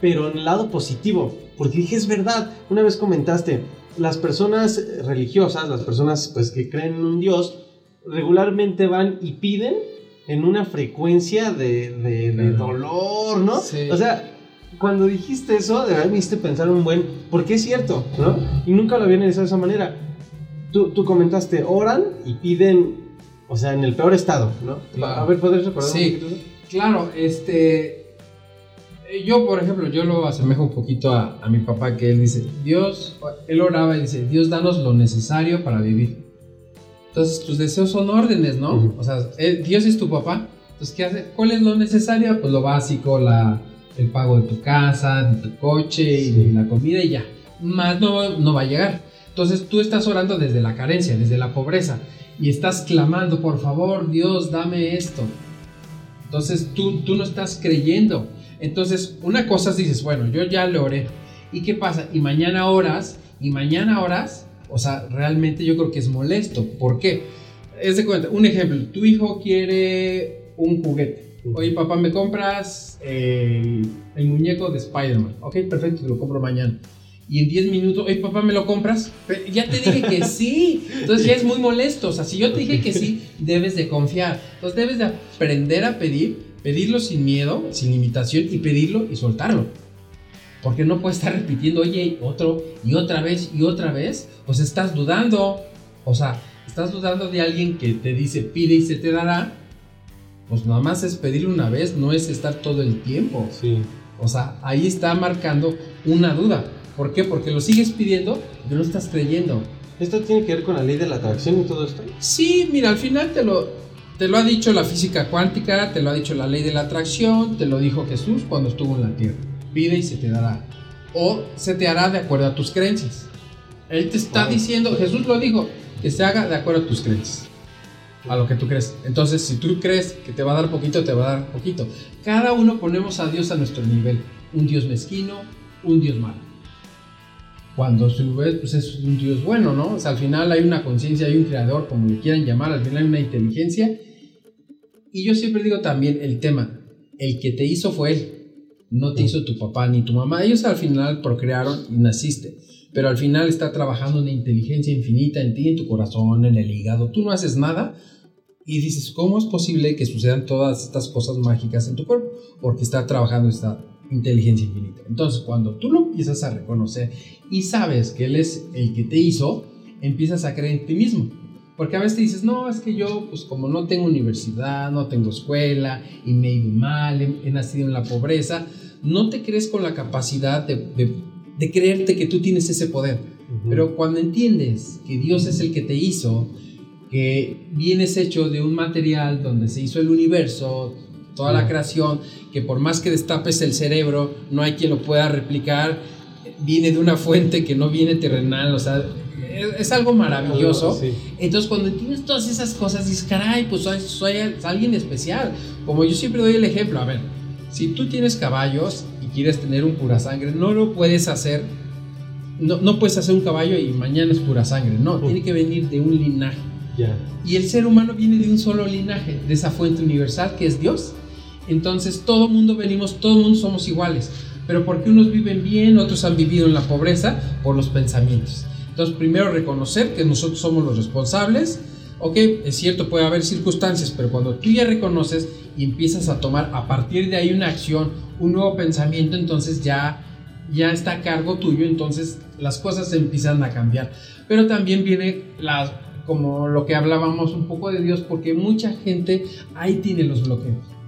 pero en el lado positivo. Porque dije, es verdad, una vez comentaste, las personas religiosas, las personas pues que creen en un Dios, regularmente van y piden en una frecuencia de, de- dolor, ¿no? Sí. O sea, cuando dijiste eso, de verdad me hiciste pensar un buen, porque es cierto, ¿no? Y nunca lo había analizado de esa manera. Tú, tú comentaste, oran y piden O sea, en el peor estado, ¿no? Claro. A ver, ¿podrías recordar Sí. un poquito? Claro, este. eh, Yo, por ejemplo, yo lo asemejo un poquito a, a mi papá, que él dice: Dios, él oraba y dice: Dios, danos lo necesario para vivir. Entonces, tus deseos son órdenes, ¿no? Ujú. O sea, él- Dios es tu papá. Entonces, ¿qué hace? ¿Cuál es lo necesario? Pues lo básico, la, el pago de tu casa, de tu coche y de la comida y ya. Más no, no va a llegar. Entonces, tú estás orando desde la carencia, desde la pobreza. Y estás clamando, por favor, Dios, dame esto. Entonces tú, tú no estás creyendo. Entonces, una cosa es dices, bueno, yo ya le oré. ¿Y qué pasa? Y mañana oras, y mañana oras. O sea, realmente yo creo que es molesto. ¿Por qué? Es de cuenta, un ejemplo, tu hijo quiere un juguete. Oye, papá, ¿me compras el, el muñeco de Spider-Man? Ok, perfecto, te lo compro mañana. Y en 10 minutos, oye, papá, ¿me lo compras? Ya te dije que sí. Entonces ya es muy molesto. O sea, si yo te dije que sí, debes de confiar. Entonces debes de aprender a pedir, pedirlo sin miedo, sin limitación y pedirlo y soltarlo. Porque no puedes estar repitiendo, oye, otro y otra vez y otra vez. Pues estás dudando. O sea, estás dudando de alguien que te dice pide y se te dará. Pues nada más es pedirle una vez, no es estar todo el tiempo. Sí. O sea, ahí está marcando una duda. ¿Por qué? Porque lo sigues pidiendo, pero no estás creyendo. ¿Esto tiene que ver con la ley de la atracción y todo esto? Sí, mira, al final te lo, te lo ha dicho la física cuántica, te lo ha dicho la ley de la atracción, te lo dijo Jesús cuando estuvo en la tierra. Pide y se te dará. O se te hará de acuerdo a tus creencias. Él te está Wow. diciendo, Jesús lo dijo, que se haga de acuerdo a tus creencias. A lo que tú crees. Entonces, si tú crees que te va a dar poquito, te va a dar poquito. Cada uno ponemos a Dios a nuestro nivel. Un Dios mezquino, un Dios malo. Cuando a su vez pues es un Dios bueno, ¿no? O sea, al final hay una conciencia, hay un creador, como le quieran llamar, al final hay una inteligencia. Y yo siempre digo también el tema, el que te hizo fue él, no te hizo tu papá ni tu mamá. Ellos al final procrearon y naciste, pero al final está trabajando una inteligencia infinita en ti, en tu corazón, en el hígado. Tú no haces nada y dices, ¿cómo es posible que sucedan todas estas cosas mágicas en tu cuerpo? Porque está trabajando esta inteligencia infinita. Entonces, cuando tú lo empiezas a reconocer y sabes que Él es el que te hizo, empiezas a creer en ti mismo. Porque a veces te dices, no, es que yo, pues como no tengo universidad, no tengo escuela y me he ido mal, he, he nacido en la pobreza, no te crees con la capacidad de, de, de creerte que tú tienes ese poder. Pero cuando entiendes que Dios es el que te hizo, que vienes hecho de un material donde se hizo el universo, toda la creación, que por más que destapes el cerebro, no hay quien lo pueda replicar, viene de una fuente que no viene terrenal, o sea, es, es algo maravilloso. Sí. Entonces cuando entiendes todas esas cosas, dices, caray, pues soy, soy alguien especial. Como yo siempre doy el ejemplo, a ver, si tú tienes caballos y quieres tener un pura sangre, no lo puedes hacer, no, no puedes hacer un caballo y mañana es pura sangre, no, tiene que venir de un linaje. Ya. Y el ser humano viene de un solo linaje, de esa fuente universal que es Dios. Entonces todo mundo venimos, todo mundo somos iguales. Pero porque unos viven bien, otros han vivido en la pobreza por los pensamientos. Entonces primero reconocer que nosotros somos los responsables. Ok, es cierto, puede haber circunstancias, pero cuando tú ya reconoces y empiezas a tomar a partir de ahí una acción, un nuevo pensamiento, entonces ya, ya está a cargo tuyo, entonces las cosas empiezan a cambiar. Pero también viene la, como lo que hablábamos un poco de Dios, porque mucha gente ahí tiene los bloqueos.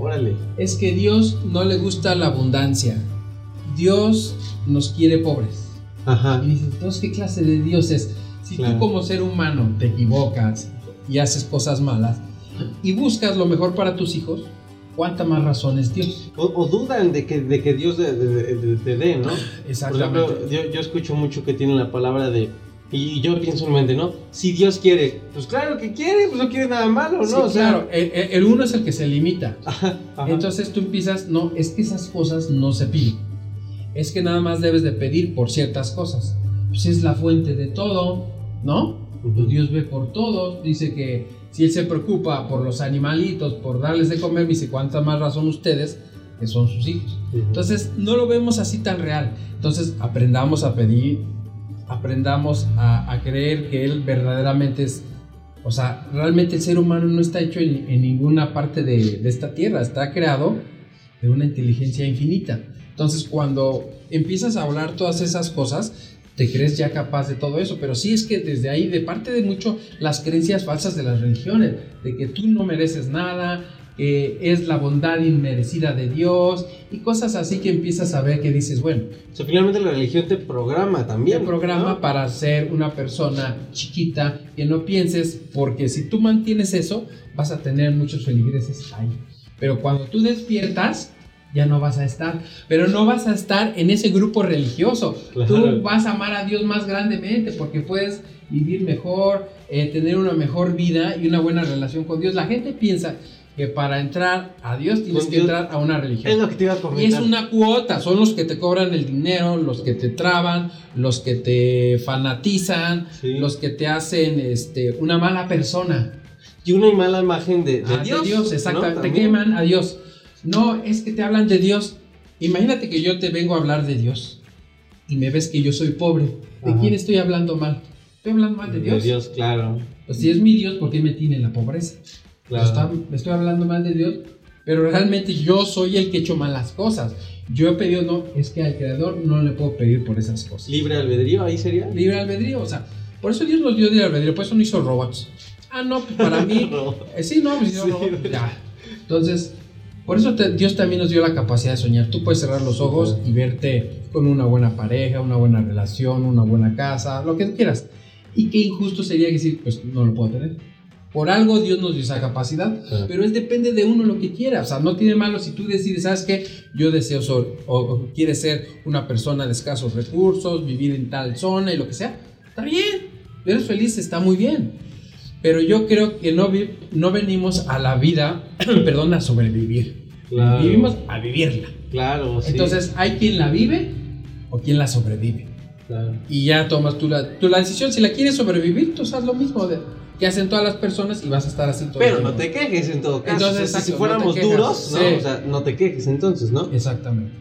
Órale. Es que Dios no le gusta la abundancia. Dios nos quiere pobres. Ajá. Y dices, entonces, ¿qué clase de Dios es? Si Claro. tú como ser humano te equivocas y haces cosas malas y buscas lo mejor para tus hijos, ¿cuánta más razón es Dios? O, o dudan de que, de que Dios te dé, ¿no? Por Exactamente. ejemplo, yo, yo escucho mucho que tienen la palabra de. Y yo pienso en mente, ¿no? Si Dios quiere, pues claro que quiere, pues no quiere nada malo, ¿no? Sí, O sea, claro, el, el- uno es el que se limita. Ajá. Entonces tú empiezas, no, es que esas cosas no se piden. Es que nada más debes de pedir por ciertas cosas. Pues es la fuente de todo, ¿no? Pues Dios ve por todos. Dice que si Él se preocupa por los animalitos, por darles de comer, dice, ¿cuánta más razón ustedes que son sus hijos? Entonces no lo vemos así tan real. Entonces aprendamos a pedir, aprendamos a, creer que Él verdaderamente es... O sea, realmente el ser humano no está hecho en, en ninguna parte de, de esta tierra, está creado de una inteligencia infinita. Entonces cuando empiezas a hablar todas esas cosas, te crees ya capaz de todo eso. Pero sí es que desde ahí, de parte de mucho las creencias falsas de las religiones, de que tú no mereces nada, que es la bondad inmerecida de Dios y cosas así que empiezas a ver que dices, bueno, O sea, finalmente la religión te programa también. el programa ¿no? para ser una persona chiquita que no pienses, porque si tú mantienes eso, vas a tener muchos feligreses ahí. Pero cuando tú despiertas, ya no vas a estar. Pero no vas a estar en ese grupo religioso. Claro. Tú vas a amar a Dios más grandemente porque puedes vivir mejor, eh, tener una mejor vida y una buena relación con Dios. La gente piensa que para entrar a Dios tienes Con que Dios- entrar a una religión. Es lo que te iba a comentar. Y es una cuota, son los que te cobran el dinero, los que te traban, los que te fanatizan, Sí. los que te hacen este, una mala persona. Y una mala imagen de, de Ah, Dios. de Dios, ¿no? exactamente. te También. queman a Dios. No, es que te hablan de Dios. Imagínate que yo te vengo a hablar de Dios y me ves que yo soy pobre. ¿De Ajá. quién estoy hablando mal? ¿Estoy hablando mal de Dios? De Dios, claro. Pues si es mi Dios, ¿por qué me tiene en la pobreza? Claro. Está- me estoy hablando mal de Dios, pero realmente yo soy el que he hecho malas cosas. Yo he pedido, no, es que al creador no le puedo pedir por esas cosas. Libre albedrío, ahí sería. Libre albedrío, o sea, por eso Dios nos dio libre albedrío, por eso no hizo robots. Ah, no, pues para mí, No. eh, sí, no, pues hizo Sí. robots, ya. Entonces, por eso te- Dios también nos dio la capacidad de soñar. Tú puedes cerrar los ojos y verte con una buena pareja, una buena relación, una buena casa, lo que tú quieras. Y qué injusto sería decir, pues no lo puedo tener. Por algo Dios nos dio esa capacidad, Claro. pero es depende de uno lo que quiera. O sea, no tiene malo si tú decides, ¿sabes qué? Yo deseo ser, o, o quieres ser una persona de escasos recursos, vivir en tal zona y lo que sea. Está bien, eres feliz, está muy bien. Pero yo creo que no, vi- no venimos a la vida, perdón, a sobrevivir. Claro. Vivimos a vivirla. Claro, sí. Entonces, hay quien la vive o quien la sobrevive. Claro. Y ya tomas tú la, tú la decisión. Si la quieres sobrevivir, tú haz lo mismo de, que hacen todas las personas y vas a estar así todo el Pero no te quejes en todo caso. Entonces, O sea, si- exacto, si fuéramos no te quejas. duros, ¿no? Sí. O sea, no te quejes entonces, ¿no? Exactamente.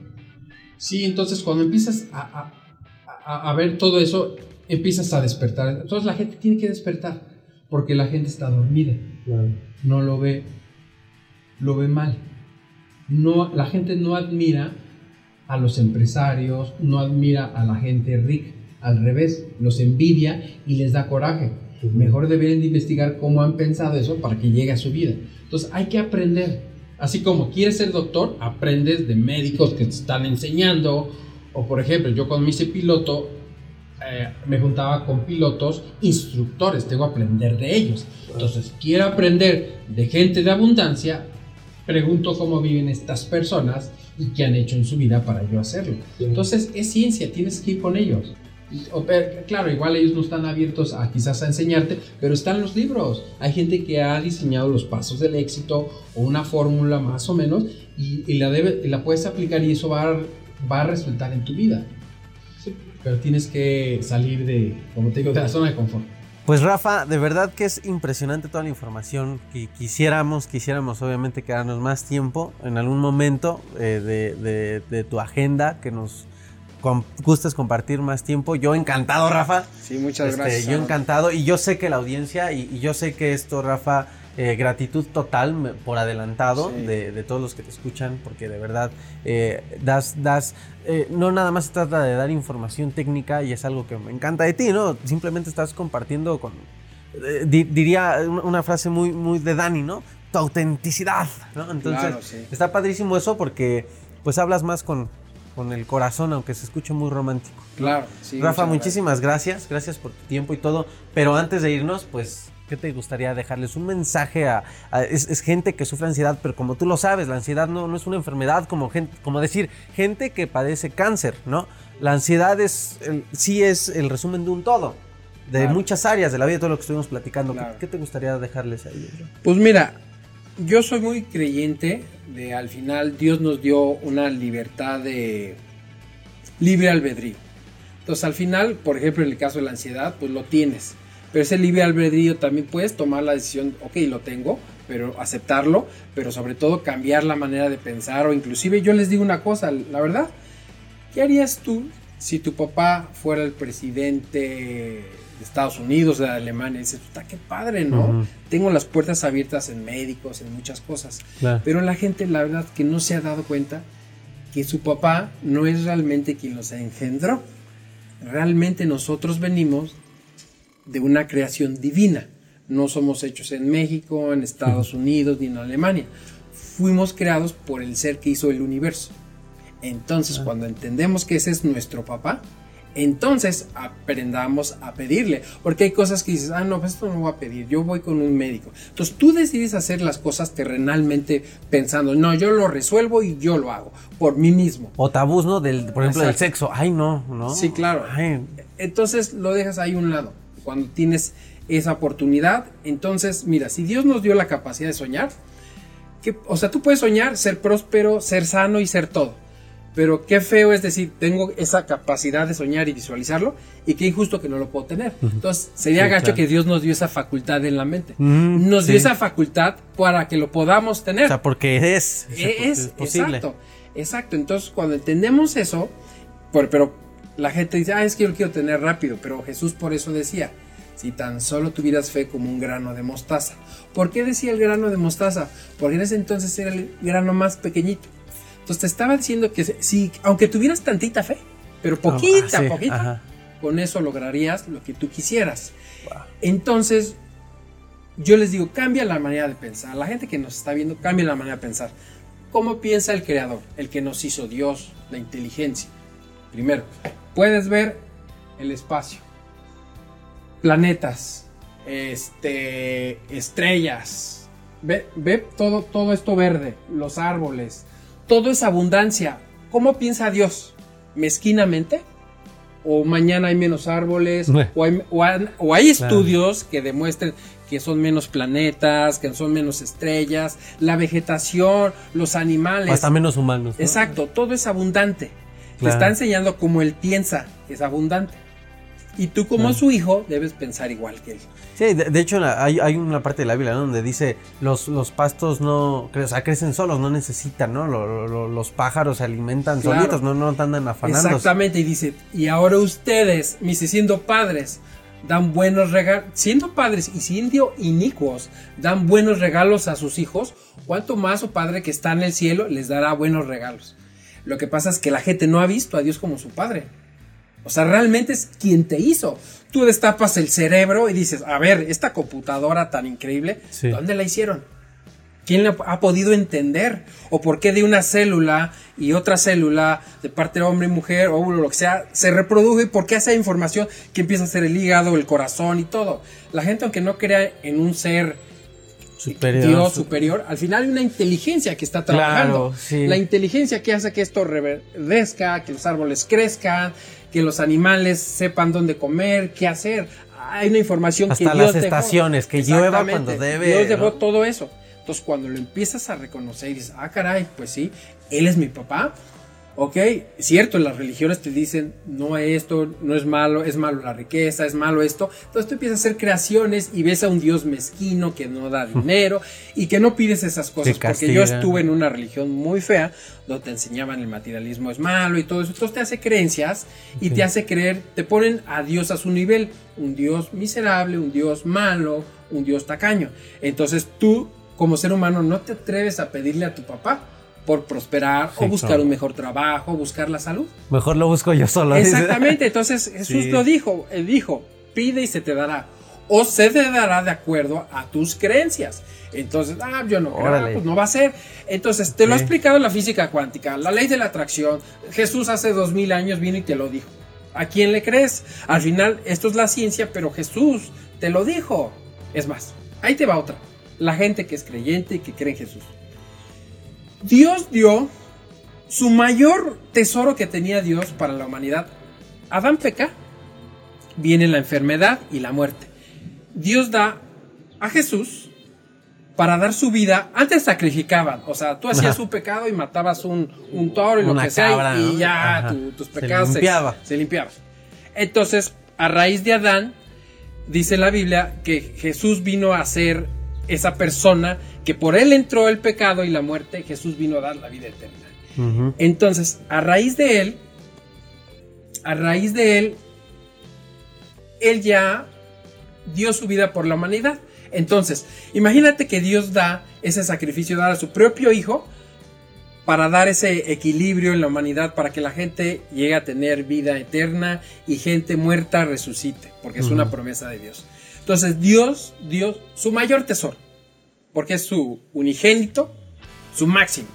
Sí, entonces cuando empiezas a, a- a- a ver todo eso, empiezas a despertar. Entonces la gente tiene que despertar porque la gente está dormida. Claro. No lo ve, lo ve mal. No, la gente no admira a los empresarios, no admira a la gente rica. Al revés, los envidia y les da coraje. Mejor deberían de investigar cómo han pensado eso para que llegue a su vida. Entonces hay que aprender. Así como quieres ser doctor, aprendes de médicos que te están enseñando. O por ejemplo, yo cuando me hice piloto, eh, me juntaba con pilotos instructores, tengo que aprender de ellos. Entonces, quiero aprender de gente de abundancia, pregunto cómo viven estas personas y qué han hecho en su vida para yo hacerlo. Entonces, es ciencia, tienes que ir con ellos. Claro, igual ellos no están abiertos a quizás a enseñarte, pero están los libros. Hay gente que ha diseñado los pasos del éxito o una fórmula más o menos y, y la, debe, y la puedes aplicar y eso va a, va a resultar en tu vida. Pero tienes que salir de, como te digo, de la zona de confort. Pues Rafa, de verdad que es impresionante toda la información que quisiéramos, quisiéramos obviamente quedarnos más tiempo en algún momento eh, de, de- de tu agenda que nos com- gustes compartir más tiempo. Yo encantado, Rafa. Sí, muchas Este, gracias. Yo encantado y yo sé que la audiencia y, y yo sé que esto, Rafa, eh, gratitud total por adelantado Sí. de, de todos los que te escuchan, porque de verdad eh, das, das, eh, no nada más se trata de dar información técnica y es algo que me encanta de ti, ¿no? Simplemente estás compartiendo con, di- diría una, una frase muy, muy de Dani, ¿no? Tu autenticidad, ¿no? Entonces, Claro, sí. está padrísimo eso porque pues hablas más con, con el corazón, aunque se escuche muy romántico. Claro, sí. Rafa, muchísimas gracias. gracias, por tu tiempo y todo. Pero antes de irnos, pues, ¿qué te gustaría dejarles? Un mensaje a, a- es, es gente que sufre ansiedad, pero como tú lo sabes, la ansiedad no, no es una enfermedad como gente, como decir, gente que padece cáncer, ¿no? La ansiedad es, el- sí es el resumen de un todo, de Claro. muchas áreas de la vida, todo lo que estuvimos platicando. ¿Qué- Claro. ¿Qué, te gustaría dejarles a ellos? Pues mira, yo soy muy creyente de al final Dios nos dio una libertad de libre albedrío. Entonces al final, por ejemplo, en el caso de la ansiedad, pues lo tienes. Pero ese libre albedrío también puedes tomar la decisión, ok, lo tengo, pero aceptarlo, pero sobre todo cambiar la manera de pensar o inclusive yo les digo una cosa, la verdad, ¿qué harías tú si tu papá fuera el presidente de Estados Unidos, de Alemania? Y dices, puta, qué padre, ¿no? Ujú. Tengo las puertas abiertas en médicos, en muchas cosas. Claro. Pero la gente, la verdad, que no se ha dado cuenta que su papá no es realmente quien los engendró. realmente nosotros venimos de una creación divina. No somos hechos en México, en Estados Unidos ni en Alemania. Fuimos creados por el ser que hizo el universo. Entonces, cuando entendemos que ese es nuestro papá, entonces aprendamos a pedirle. Porque hay cosas que dices, ah, no, pues esto no voy a pedir, yo voy con un médico. Entonces tú decides hacer las cosas terrenalmente pensando, no, yo lo resuelvo y yo lo hago por mí mismo. O tabús, ¿no? Del, por ejemplo, del sexo. Ay, no, ¿no? Sí, claro. Ay, Entonces lo dejas ahí a un lado. Cuando tienes esa oportunidad, entonces, mira, si Dios nos dio la capacidad de soñar, que, o sea, tú puedes soñar, ser próspero, ser sano y ser todo. Pero qué feo es decir, tengo esa capacidad de soñar y visualizarlo, y qué injusto que no lo puedo tener. Entonces, sería Sí, gacho claro. que Dios nos dio esa facultad en la mente. Mm, nos sí. dio esa facultad para que lo podamos tener. o sea, porque es, o sea, porque Es, posible. exacto, exacto. Entonces, cuando entendemos eso, por- pero la gente dice, ah, es que yo lo quiero tener rápido, pero Jesús por eso decía, si tan solo tuvieras fe como un grano de mostaza. ¿Por qué decía el grano de mostaza? Porque en ese entonces era el grano más pequeñito. Entonces te estaba diciendo que si, aunque tuvieras tantita fe, pero poquita, Ah, sí, poquita, ajá. con eso lograrías lo que tú quisieras. Entonces, yo les digo, cambia la manera de pensar. La gente que nos está viendo, cambia la manera de pensar. ¿Cómo piensa el creador? El que nos hizo Dios, la inteligencia. Primero, puedes ver el espacio, planetas, este, estrellas. Ve, ve todo, todo esto verde, los árboles, todo es abundancia. ¿Cómo piensa Dios? ¿Mezquinamente? ¿O mañana hay menos árboles? ¿O hay, o han- o hay Claro. estudios que demuestren que son menos planetas, que son menos estrellas, la vegetación, los O animales? hasta menos humanos. ¿no? Exacto, todo es abundante. Te está enseñando cómo él piensa, que es abundante. Y tú como Claro. su hijo debes pensar igual que él. Sí, de, de hecho hay, hay una parte de la Biblia ¿no? donde dice los, los pastos no o sea, crecen solos, no necesitan, ¿no? Lo- lo- lo- los pájaros se alimentan Claro. solitos, no, no andan afanando. Exactamente, y dice, y ahora ustedes, mis siendo padres, dan buenos regalos, siendo padres y siendo inicuos, dan buenos regalos a sus hijos, ¿cuánto más su padre que está en el cielo les dará buenos regalos? Lo que pasa es que la gente no ha visto a Dios como su padre. O sea, realmente es quien te hizo. Tú destapas el cerebro y dices, a ver, esta computadora tan increíble, Sí. ¿dónde la hicieron? ¿Quién la ha podido entender? ¿O por qué de una célula y otra célula de parte de hombre y mujer o lo que sea se reproduce? ¿Por qué esa información que empieza a ser el hígado, el corazón y todo? La gente, aunque no crea en un ser Superior. Dios superior, al final hay una inteligencia que está trabajando. Claro, sí. La inteligencia que hace que esto reverdezca, que los árboles crezcan, que los animales sepan dónde comer, qué hacer. Hay una información que Hasta Dios las dejó. estaciones, que llueva cuando debe, Dios dejó ¿no? todo eso. Entonces, cuando lo empiezas a reconocer y dices, ah, caray, pues sí, él es mi papá. Ok, cierto, las religiones te dicen, no esto, no es malo, es malo la riqueza, es malo esto. Entonces tú empiezas a hacer creaciones y ves a un Dios mezquino que no da dinero y que no pides esas cosas. Porque yo estuve en una religión muy fea donde te enseñaban el materialismo es malo y todo eso. Entonces te hace creencias y te hace creer, te ponen a Dios a su nivel. Un Dios miserable, un Dios malo, un Dios tacaño. Entonces tú, como ser humano, no te atreves a pedirle a tu papá por prosperar Sí, o buscar claro. un mejor trabajo, buscar la salud. Mejor lo busco yo solo. Exactamente, entonces Jesús Sí. lo dijo, él dijo, pide y se te dará, o se te dará de acuerdo a tus creencias. Entonces, ah, yo no creo, pues no va a ser. Entonces, te lo ha explicado la física cuántica, la ley de la atracción. Jesús hace dos mil años vino y te lo dijo. ¿A quién le crees? Al final, esto es la ciencia, pero Jesús te lo dijo. Es más, ahí te va otra. La gente que es creyente y que cree en Jesús. Dios dio su mayor tesoro que tenía Dios para la humanidad. Adán peca, viene la enfermedad y la muerte. Dios da a Jesús para dar su vida. Antes sacrificaban, o sea, tú hacías un pecado y matabas un, un toro y lo que sea, y ¿no? ya tu- tus Se pecados limpiaba. se limpiaban. Entonces, a raíz de Adán, dice la Biblia que Jesús vino a ser esa persona que por él entró el pecado y la muerte, Jesús vino a dar la vida eterna. Entonces, a raíz de él, a raíz de él, él ya dio su vida por la humanidad. Entonces, imagínate que Dios da ese sacrificio, dar a su propio hijo para dar ese equilibrio en la humanidad, para que la gente llegue a tener vida eterna y gente muerta resucite, porque es una promesa de Dios. Entonces Dios, Dios, su mayor tesoro, porque es su unigénito, su máximo.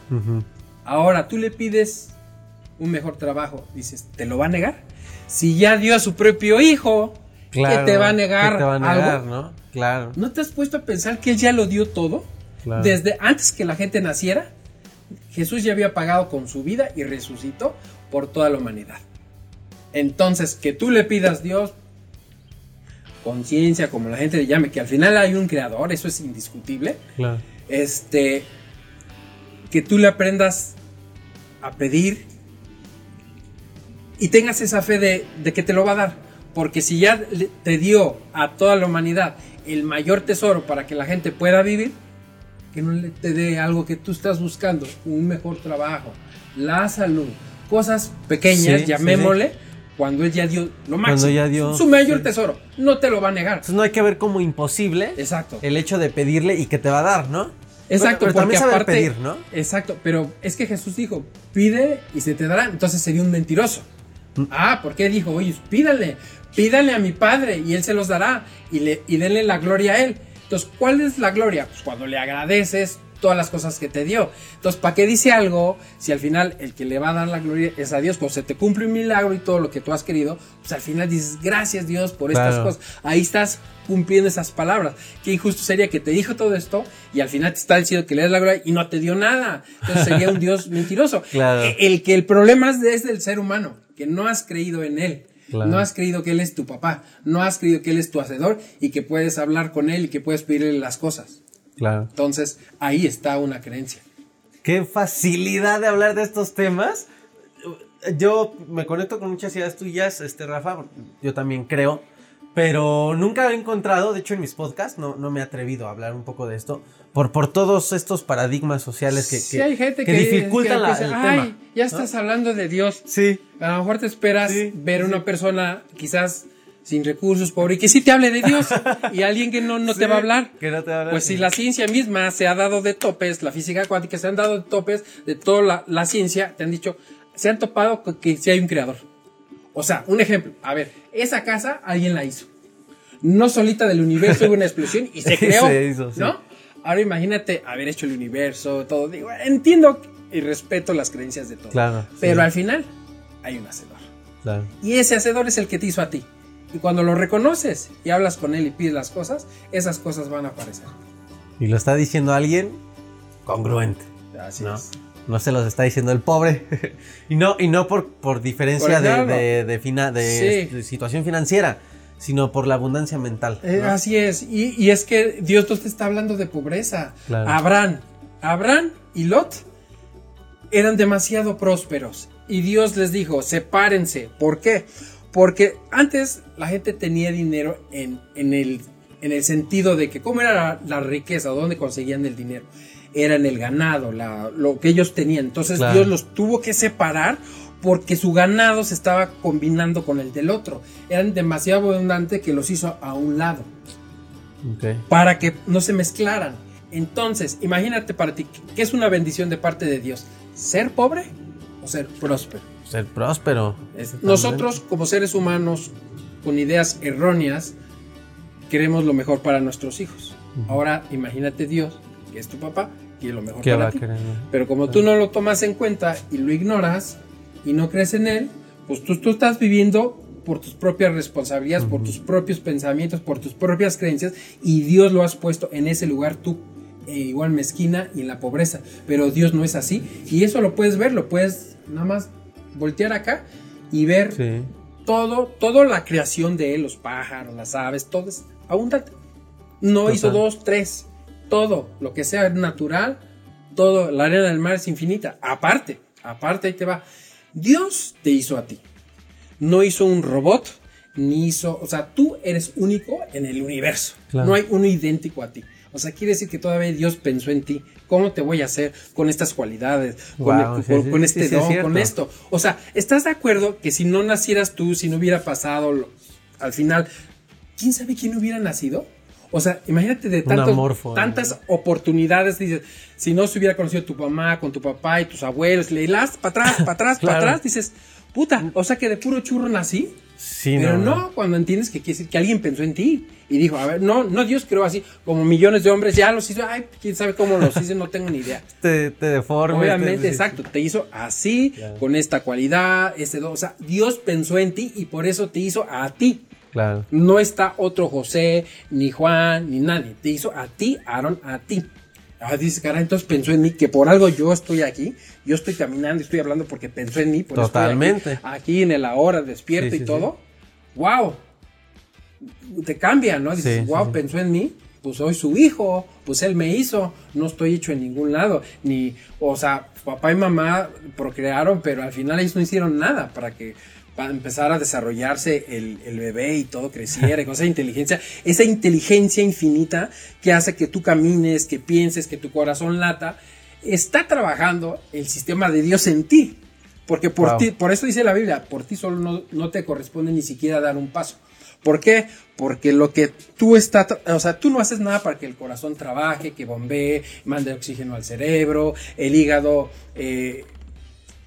Ahora tú le pides un mejor trabajo, dices, ¿te lo va a negar? Si ya dio a su propio hijo, Claro, ¿qué te va a negar? ¿qué te va a negar, algo? no? Claro. ¿No te has puesto a pensar que él ya lo dio todo? Claro. Desde antes que la gente naciera, Jesús ya había pagado con su vida y resucitó por toda la humanidad. Entonces, que tú le pidas Dios conciencia, como la gente le llame, que al final hay un creador, eso es indiscutible. Claro. Este, que tú le aprendas a pedir y tengas esa fe de, de que te lo va a dar. Porque si ya te dio a toda la humanidad el mayor tesoro para que la gente pueda vivir, que no le te dé algo que tú estás buscando, un mejor trabajo, la salud, cosas pequeñas, Sí, llamémosle, cuando él ya dio lo máximo, Cuando ya dio- su mayor sí. tesoro, no te lo va a negar. Entonces no hay que ver como imposible Exacto. el hecho de pedirle y que te va a dar, ¿no? Exacto, Pero, pero porque también saber aparte, pedir, ¿no? Exacto, pero es que Jesús dijo, pide y se te dará, entonces sería un mentiroso. Mm. Ah, ¿por qué dijo, oye, pídale, pídale a mi Padre y Él se los dará y, le, y denle la gloria a Él? Entonces, ¿cuál es la gloria? Pues cuando le agradeces todas las cosas que te dio. Entonces, ¿para qué dice algo si al final el que le va a dar la gloria es a Dios? Cuando se te cumple un milagro y todo lo que tú has querido, pues al final dices, gracias Dios por estas Claro. cosas. Ahí estás cumpliendo esas palabras. Qué injusto sería que te dijo todo esto y al final te está diciendo que le das la gloria y no te dio nada. Entonces sería un Dios mentiroso. Claro. E- El que el problema es, de- es del ser humano, que no has creído en él. Claro. No has creído que él es tu papá, no has creído que él es tu hacedor y que puedes hablar con él y que puedes pedirle las cosas. Claro. Entonces, ahí está una creencia. Qué facilidad de hablar de estos temas. Yo me conecto con muchas ideas tuyas, este Rafa, yo también creo, pero nunca he encontrado, de hecho en mis podcasts no, no me he atrevido a hablar un poco de esto, por, por todos estos paradigmas sociales que, Sí, que- hay gente que que, dificultan que la- piensa, el "Ay, tema. Ya ¿no? estás hablando de Dios. Sí, A lo mejor te esperas Sí, ver sí. una persona quizás sin recursos, pobre, y que sí te hable de Dios y alguien que no, no te Sí, va a hablar. que no te va a hablar. Pues si la ciencia misma se ha dado de topes, la física cuántica se han dado de topes de toda la, la ciencia, te han dicho, se han topado con que sí hay un creador. O sea, un ejemplo, a ver, esa casa alguien la hizo. No solita del universo hubo una explosión y se creó. Se hizo, sí. ¿No? Ahora imagínate haber hecho el universo, todo. Digo, entiendo y respeto las creencias de todos. Claro, sí. Pero al final hay un hacedor. Claro. Y ese hacedor es el que te hizo a ti. Y cuando lo reconoces y hablas con él y pides las cosas, esas cosas van a aparecer. Y lo está diciendo alguien congruente. Así ¿no? es. No se los está diciendo el pobre. y no, y no por, por diferencia Por de, de, de fina- de- Sí. situación financiera, sino por la abundancia mental. Eh, ¿no? Así es. Y, y es que Dios no te está hablando de pobreza. Claro. Abraham, Abraham y Lot eran demasiado prósperos. Y Dios les dijo, sepárense. ¿Por qué? Porque antes la gente tenía dinero en, en el, en el sentido de que cómo era la, la riqueza, dónde conseguían el dinero. Era en el ganado, la- lo que ellos tenían. Entonces Claro. Dios los tuvo que separar porque su ganado se estaba combinando con el del otro. Eran demasiado abundantes que los hizo a un lado para que no se mezclaran. Entonces, imagínate para ti, ¿qué es una bendición de parte de Dios? ¿Ser pobre o ser próspero? Ser próspero. Nosotros, como seres humanos, con ideas erróneas, queremos lo mejor para nuestros hijos. Ahora, imagínate Dios, que es tu papá, quiere lo mejor ¿Qué va para a ti. Pero como tú no lo tomas en cuenta y lo ignoras y no crees en él, pues tú, tú estás viviendo por tus propias responsabilidades, por tus propios pensamientos, por tus propias creencias y Dios lo has puesto en ese lugar tú eh, igual mezquina y en la pobreza. Pero Dios no es así y eso lo puedes ver, lo puedes nada más voltear acá y ver Sí. todo, toda la creación de él, los pájaros, las aves, todo es abundante. No Total. hizo dos, tres, todo, lo que sea natural, todo, la arena del mar es infinita. Aparte, aparte ahí te va. Dios te hizo a ti. No hizo un robot, ni hizo, o sea, tú eres único en el universo. Claro. No hay uno idéntico a ti. O sea, quiere decir que todavía Dios pensó en ti. ¿Cómo te voy a hacer con estas cualidades? Con, Guau, sí, con- sí, con sí, este sí, don, con esto. O sea, ¿estás de acuerdo que si no nacieras tú, si no hubiera pasado lo- al final, quién sabe quién hubiera nacido? O sea, imagínate de tantas oportunidades. Dices, si no se hubiera conocido tu mamá, con tu papá y tus abuelos, le das para atrás, para atrás, para Claro. atrás, dices, puta, o sea que de puro churro nací. Sí, Pero no, cuando entiendes que quiere decir que alguien pensó en ti y dijo, a ver, no, no Dios creó así, como millones de hombres ya los hizo, ay, quién sabe cómo los hizo, no tengo ni idea. Te, te deforme. Obviamente, te- exacto, te hizo así, Claro. con esta cualidad, do- o sea, Dios pensó en ti y por eso te hizo a ti. Claro. No está otro José, ni Juan, ni nadie. Te hizo a ti, Aaron, a ti. Ah, dice, cara, entonces pensó en mí, que por algo yo estoy aquí, yo estoy caminando, estoy hablando porque pensó en mí, por estoy Totalmente. aquí, aquí en el ahora, despierto Sí, sí, y todo. ¡Wow! Te cambia, ¿no? Dices, wow, pensó en mí, pues soy su hijo, pues él me hizo, no estoy hecho en ningún lado, ni, o sea, papá y mamá procrearon, pero al final ellos no hicieron nada para que para empezar a desarrollarse el, el bebé y todo creciera y con esa inteligencia, esa inteligencia infinita que hace que tú camines, que pienses, que tu corazón lata, está trabajando el sistema de Dios en ti. Porque por Wow. ti, por eso dice la Biblia, por ti solo no, no te corresponde ni siquiera dar un paso. ¿Por qué? Porque lo que tú estás, o sea, tú no haces nada para que el corazón trabaje, que bombee, mande oxígeno al cerebro, el hígado eh,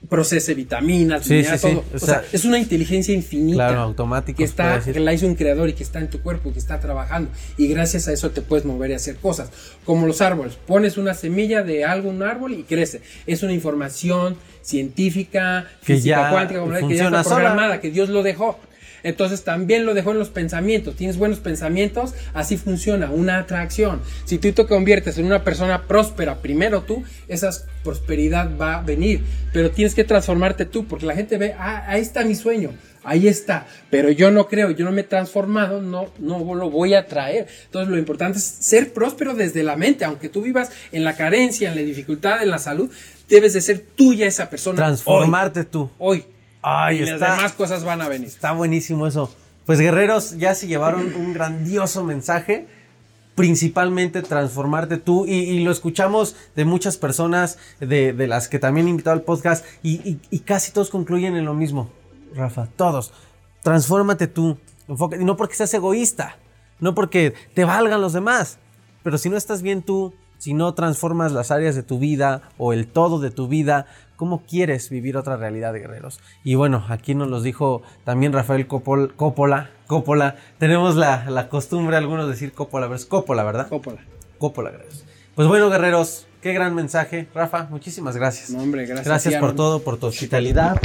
procese vitaminas, Sí, minerales, sí, sí. todo. O O, sea, sea, es una inteligencia infinita. Claro, automático. Que está, que la hizo un creador y que está en tu cuerpo, que está trabajando. Y gracias a eso te puedes mover y hacer cosas. Como los árboles. Pones una semilla de algo, un árbol y crece. Es una información científica, Que física ya cuántica, como que ya está sola. programada, que Dios lo dejó. Entonces también lo dejó en los pensamientos. Tienes buenos pensamientos, así funciona, una atracción. Si tú te conviertes en una persona próspera, primero tú, esa prosperidad va a venir. Pero tienes que transformarte tú, porque la gente ve, ah, ahí está mi sueño, ahí está. Pero yo no creo, yo no me he transformado, no, no lo voy a traer. Entonces lo importante es ser próspero desde la mente, aunque tú vivas en la carencia, en la dificultad, en la salud, debes de ser tuya esa persona. Transformarte tú. Hoy. Ay, y las demás cosas van a venir. Está buenísimo eso. Pues guerreros, ya se llevaron un grandioso mensaje. Principalmente transformarte tú. Y, y lo escuchamos de muchas personas, de, de las que también he invitado al podcast. Y, y- y casi todos concluyen en lo mismo, Rafa. Todos. Transfórmate tú. No porque seas egoísta. No porque te valgan los demás. Pero si no estás bien tú, si no transformas las áreas de tu vida o el todo de tu vida, ¿cómo quieres vivir otra realidad guerreros? Y bueno, aquí nos los dijo también Rafael Copol- Coppola. Coppola. Tenemos la, la costumbre algunos decir Coppola, pero es Coppola, ¿verdad? Coppola. Coppola, guerreros. Pues bueno, guerreros, qué gran mensaje. Rafa, muchísimas gracias. No, hombre, gracias. Gracias por todo, por tu hospitalidad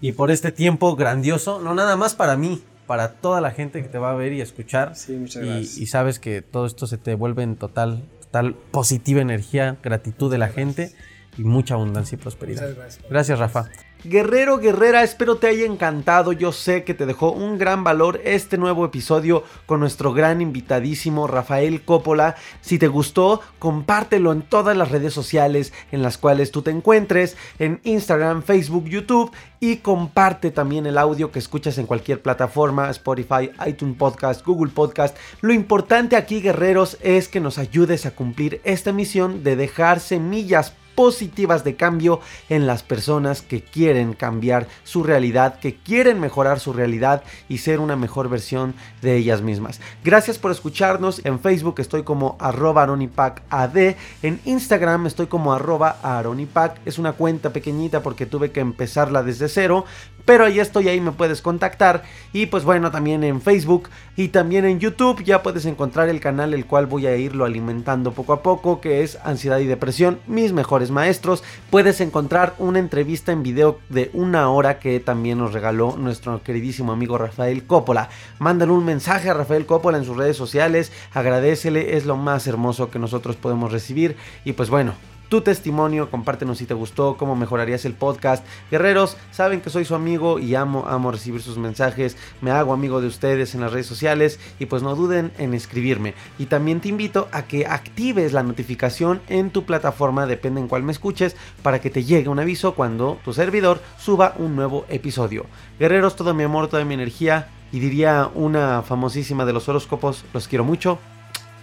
y por este tiempo grandioso. No nada más para mí, para toda la gente que te va a ver y escuchar. Sí, muchas Y- gracias. Y, sabes que todo esto se te vuelve en total, total positiva energía, gratitud de la gente y mucha abundancia y prosperidad. Gracias. Gracias, Rafa. Guerrero, guerrera, espero te haya encantado. Yo sé que te dejó un gran valor este nuevo episodio con nuestro gran invitadísimo Rafael Coppola. Si te gustó, compártelo en todas las redes sociales en las cuales tú te encuentres, en Instagram, Facebook, YouTube y comparte también el audio que escuchas en cualquier plataforma, Spotify, iTunes Podcast, Google Podcast. Lo importante aquí, guerreros, es que nos ayudes a cumplir esta misión de dejar semillas positivas de cambio en las personas que quieren cambiar su realidad, que quieren mejorar su realidad y ser una mejor versión de ellas mismas. Gracias por escucharnos. En Facebook estoy como arroba aronipacad. En Instagram estoy como arroba aronipac. Es una cuenta pequeñita porque tuve que empezarla desde cero. Pero ahí estoy, ahí me puedes contactar. Y pues bueno, también en Facebook y también en YouTube ya puedes encontrar el canal el cual voy a irlo alimentando poco a poco, que es Ansiedad y Depresión, mis mejores maestros. Puedes encontrar una entrevista en video de una hora que también nos regaló nuestro queridísimo amigo Rafael Coppola. Mándale un mensaje a Rafael Coppola en sus redes sociales, agradecele, es lo más hermoso que nosotros podemos recibir. Y pues bueno, tu testimonio, compártenos si te gustó, cómo mejorarías el podcast. Guerreros, saben que soy su amigo y amo, amo recibir sus mensajes. Me hago amigo de ustedes en las redes sociales y pues no duden en escribirme. Y también te invito a que actives la notificación en tu plataforma, depende en cuál me escuches, para que te llegue un aviso cuando tu servidor suba un nuevo episodio. Guerreros, todo mi amor, toda mi energía. Y diría una famosísima de los horóscopos, los quiero mucho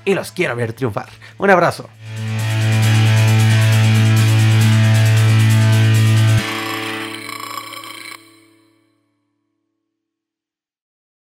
y los quiero ver triunfar. Un abrazo.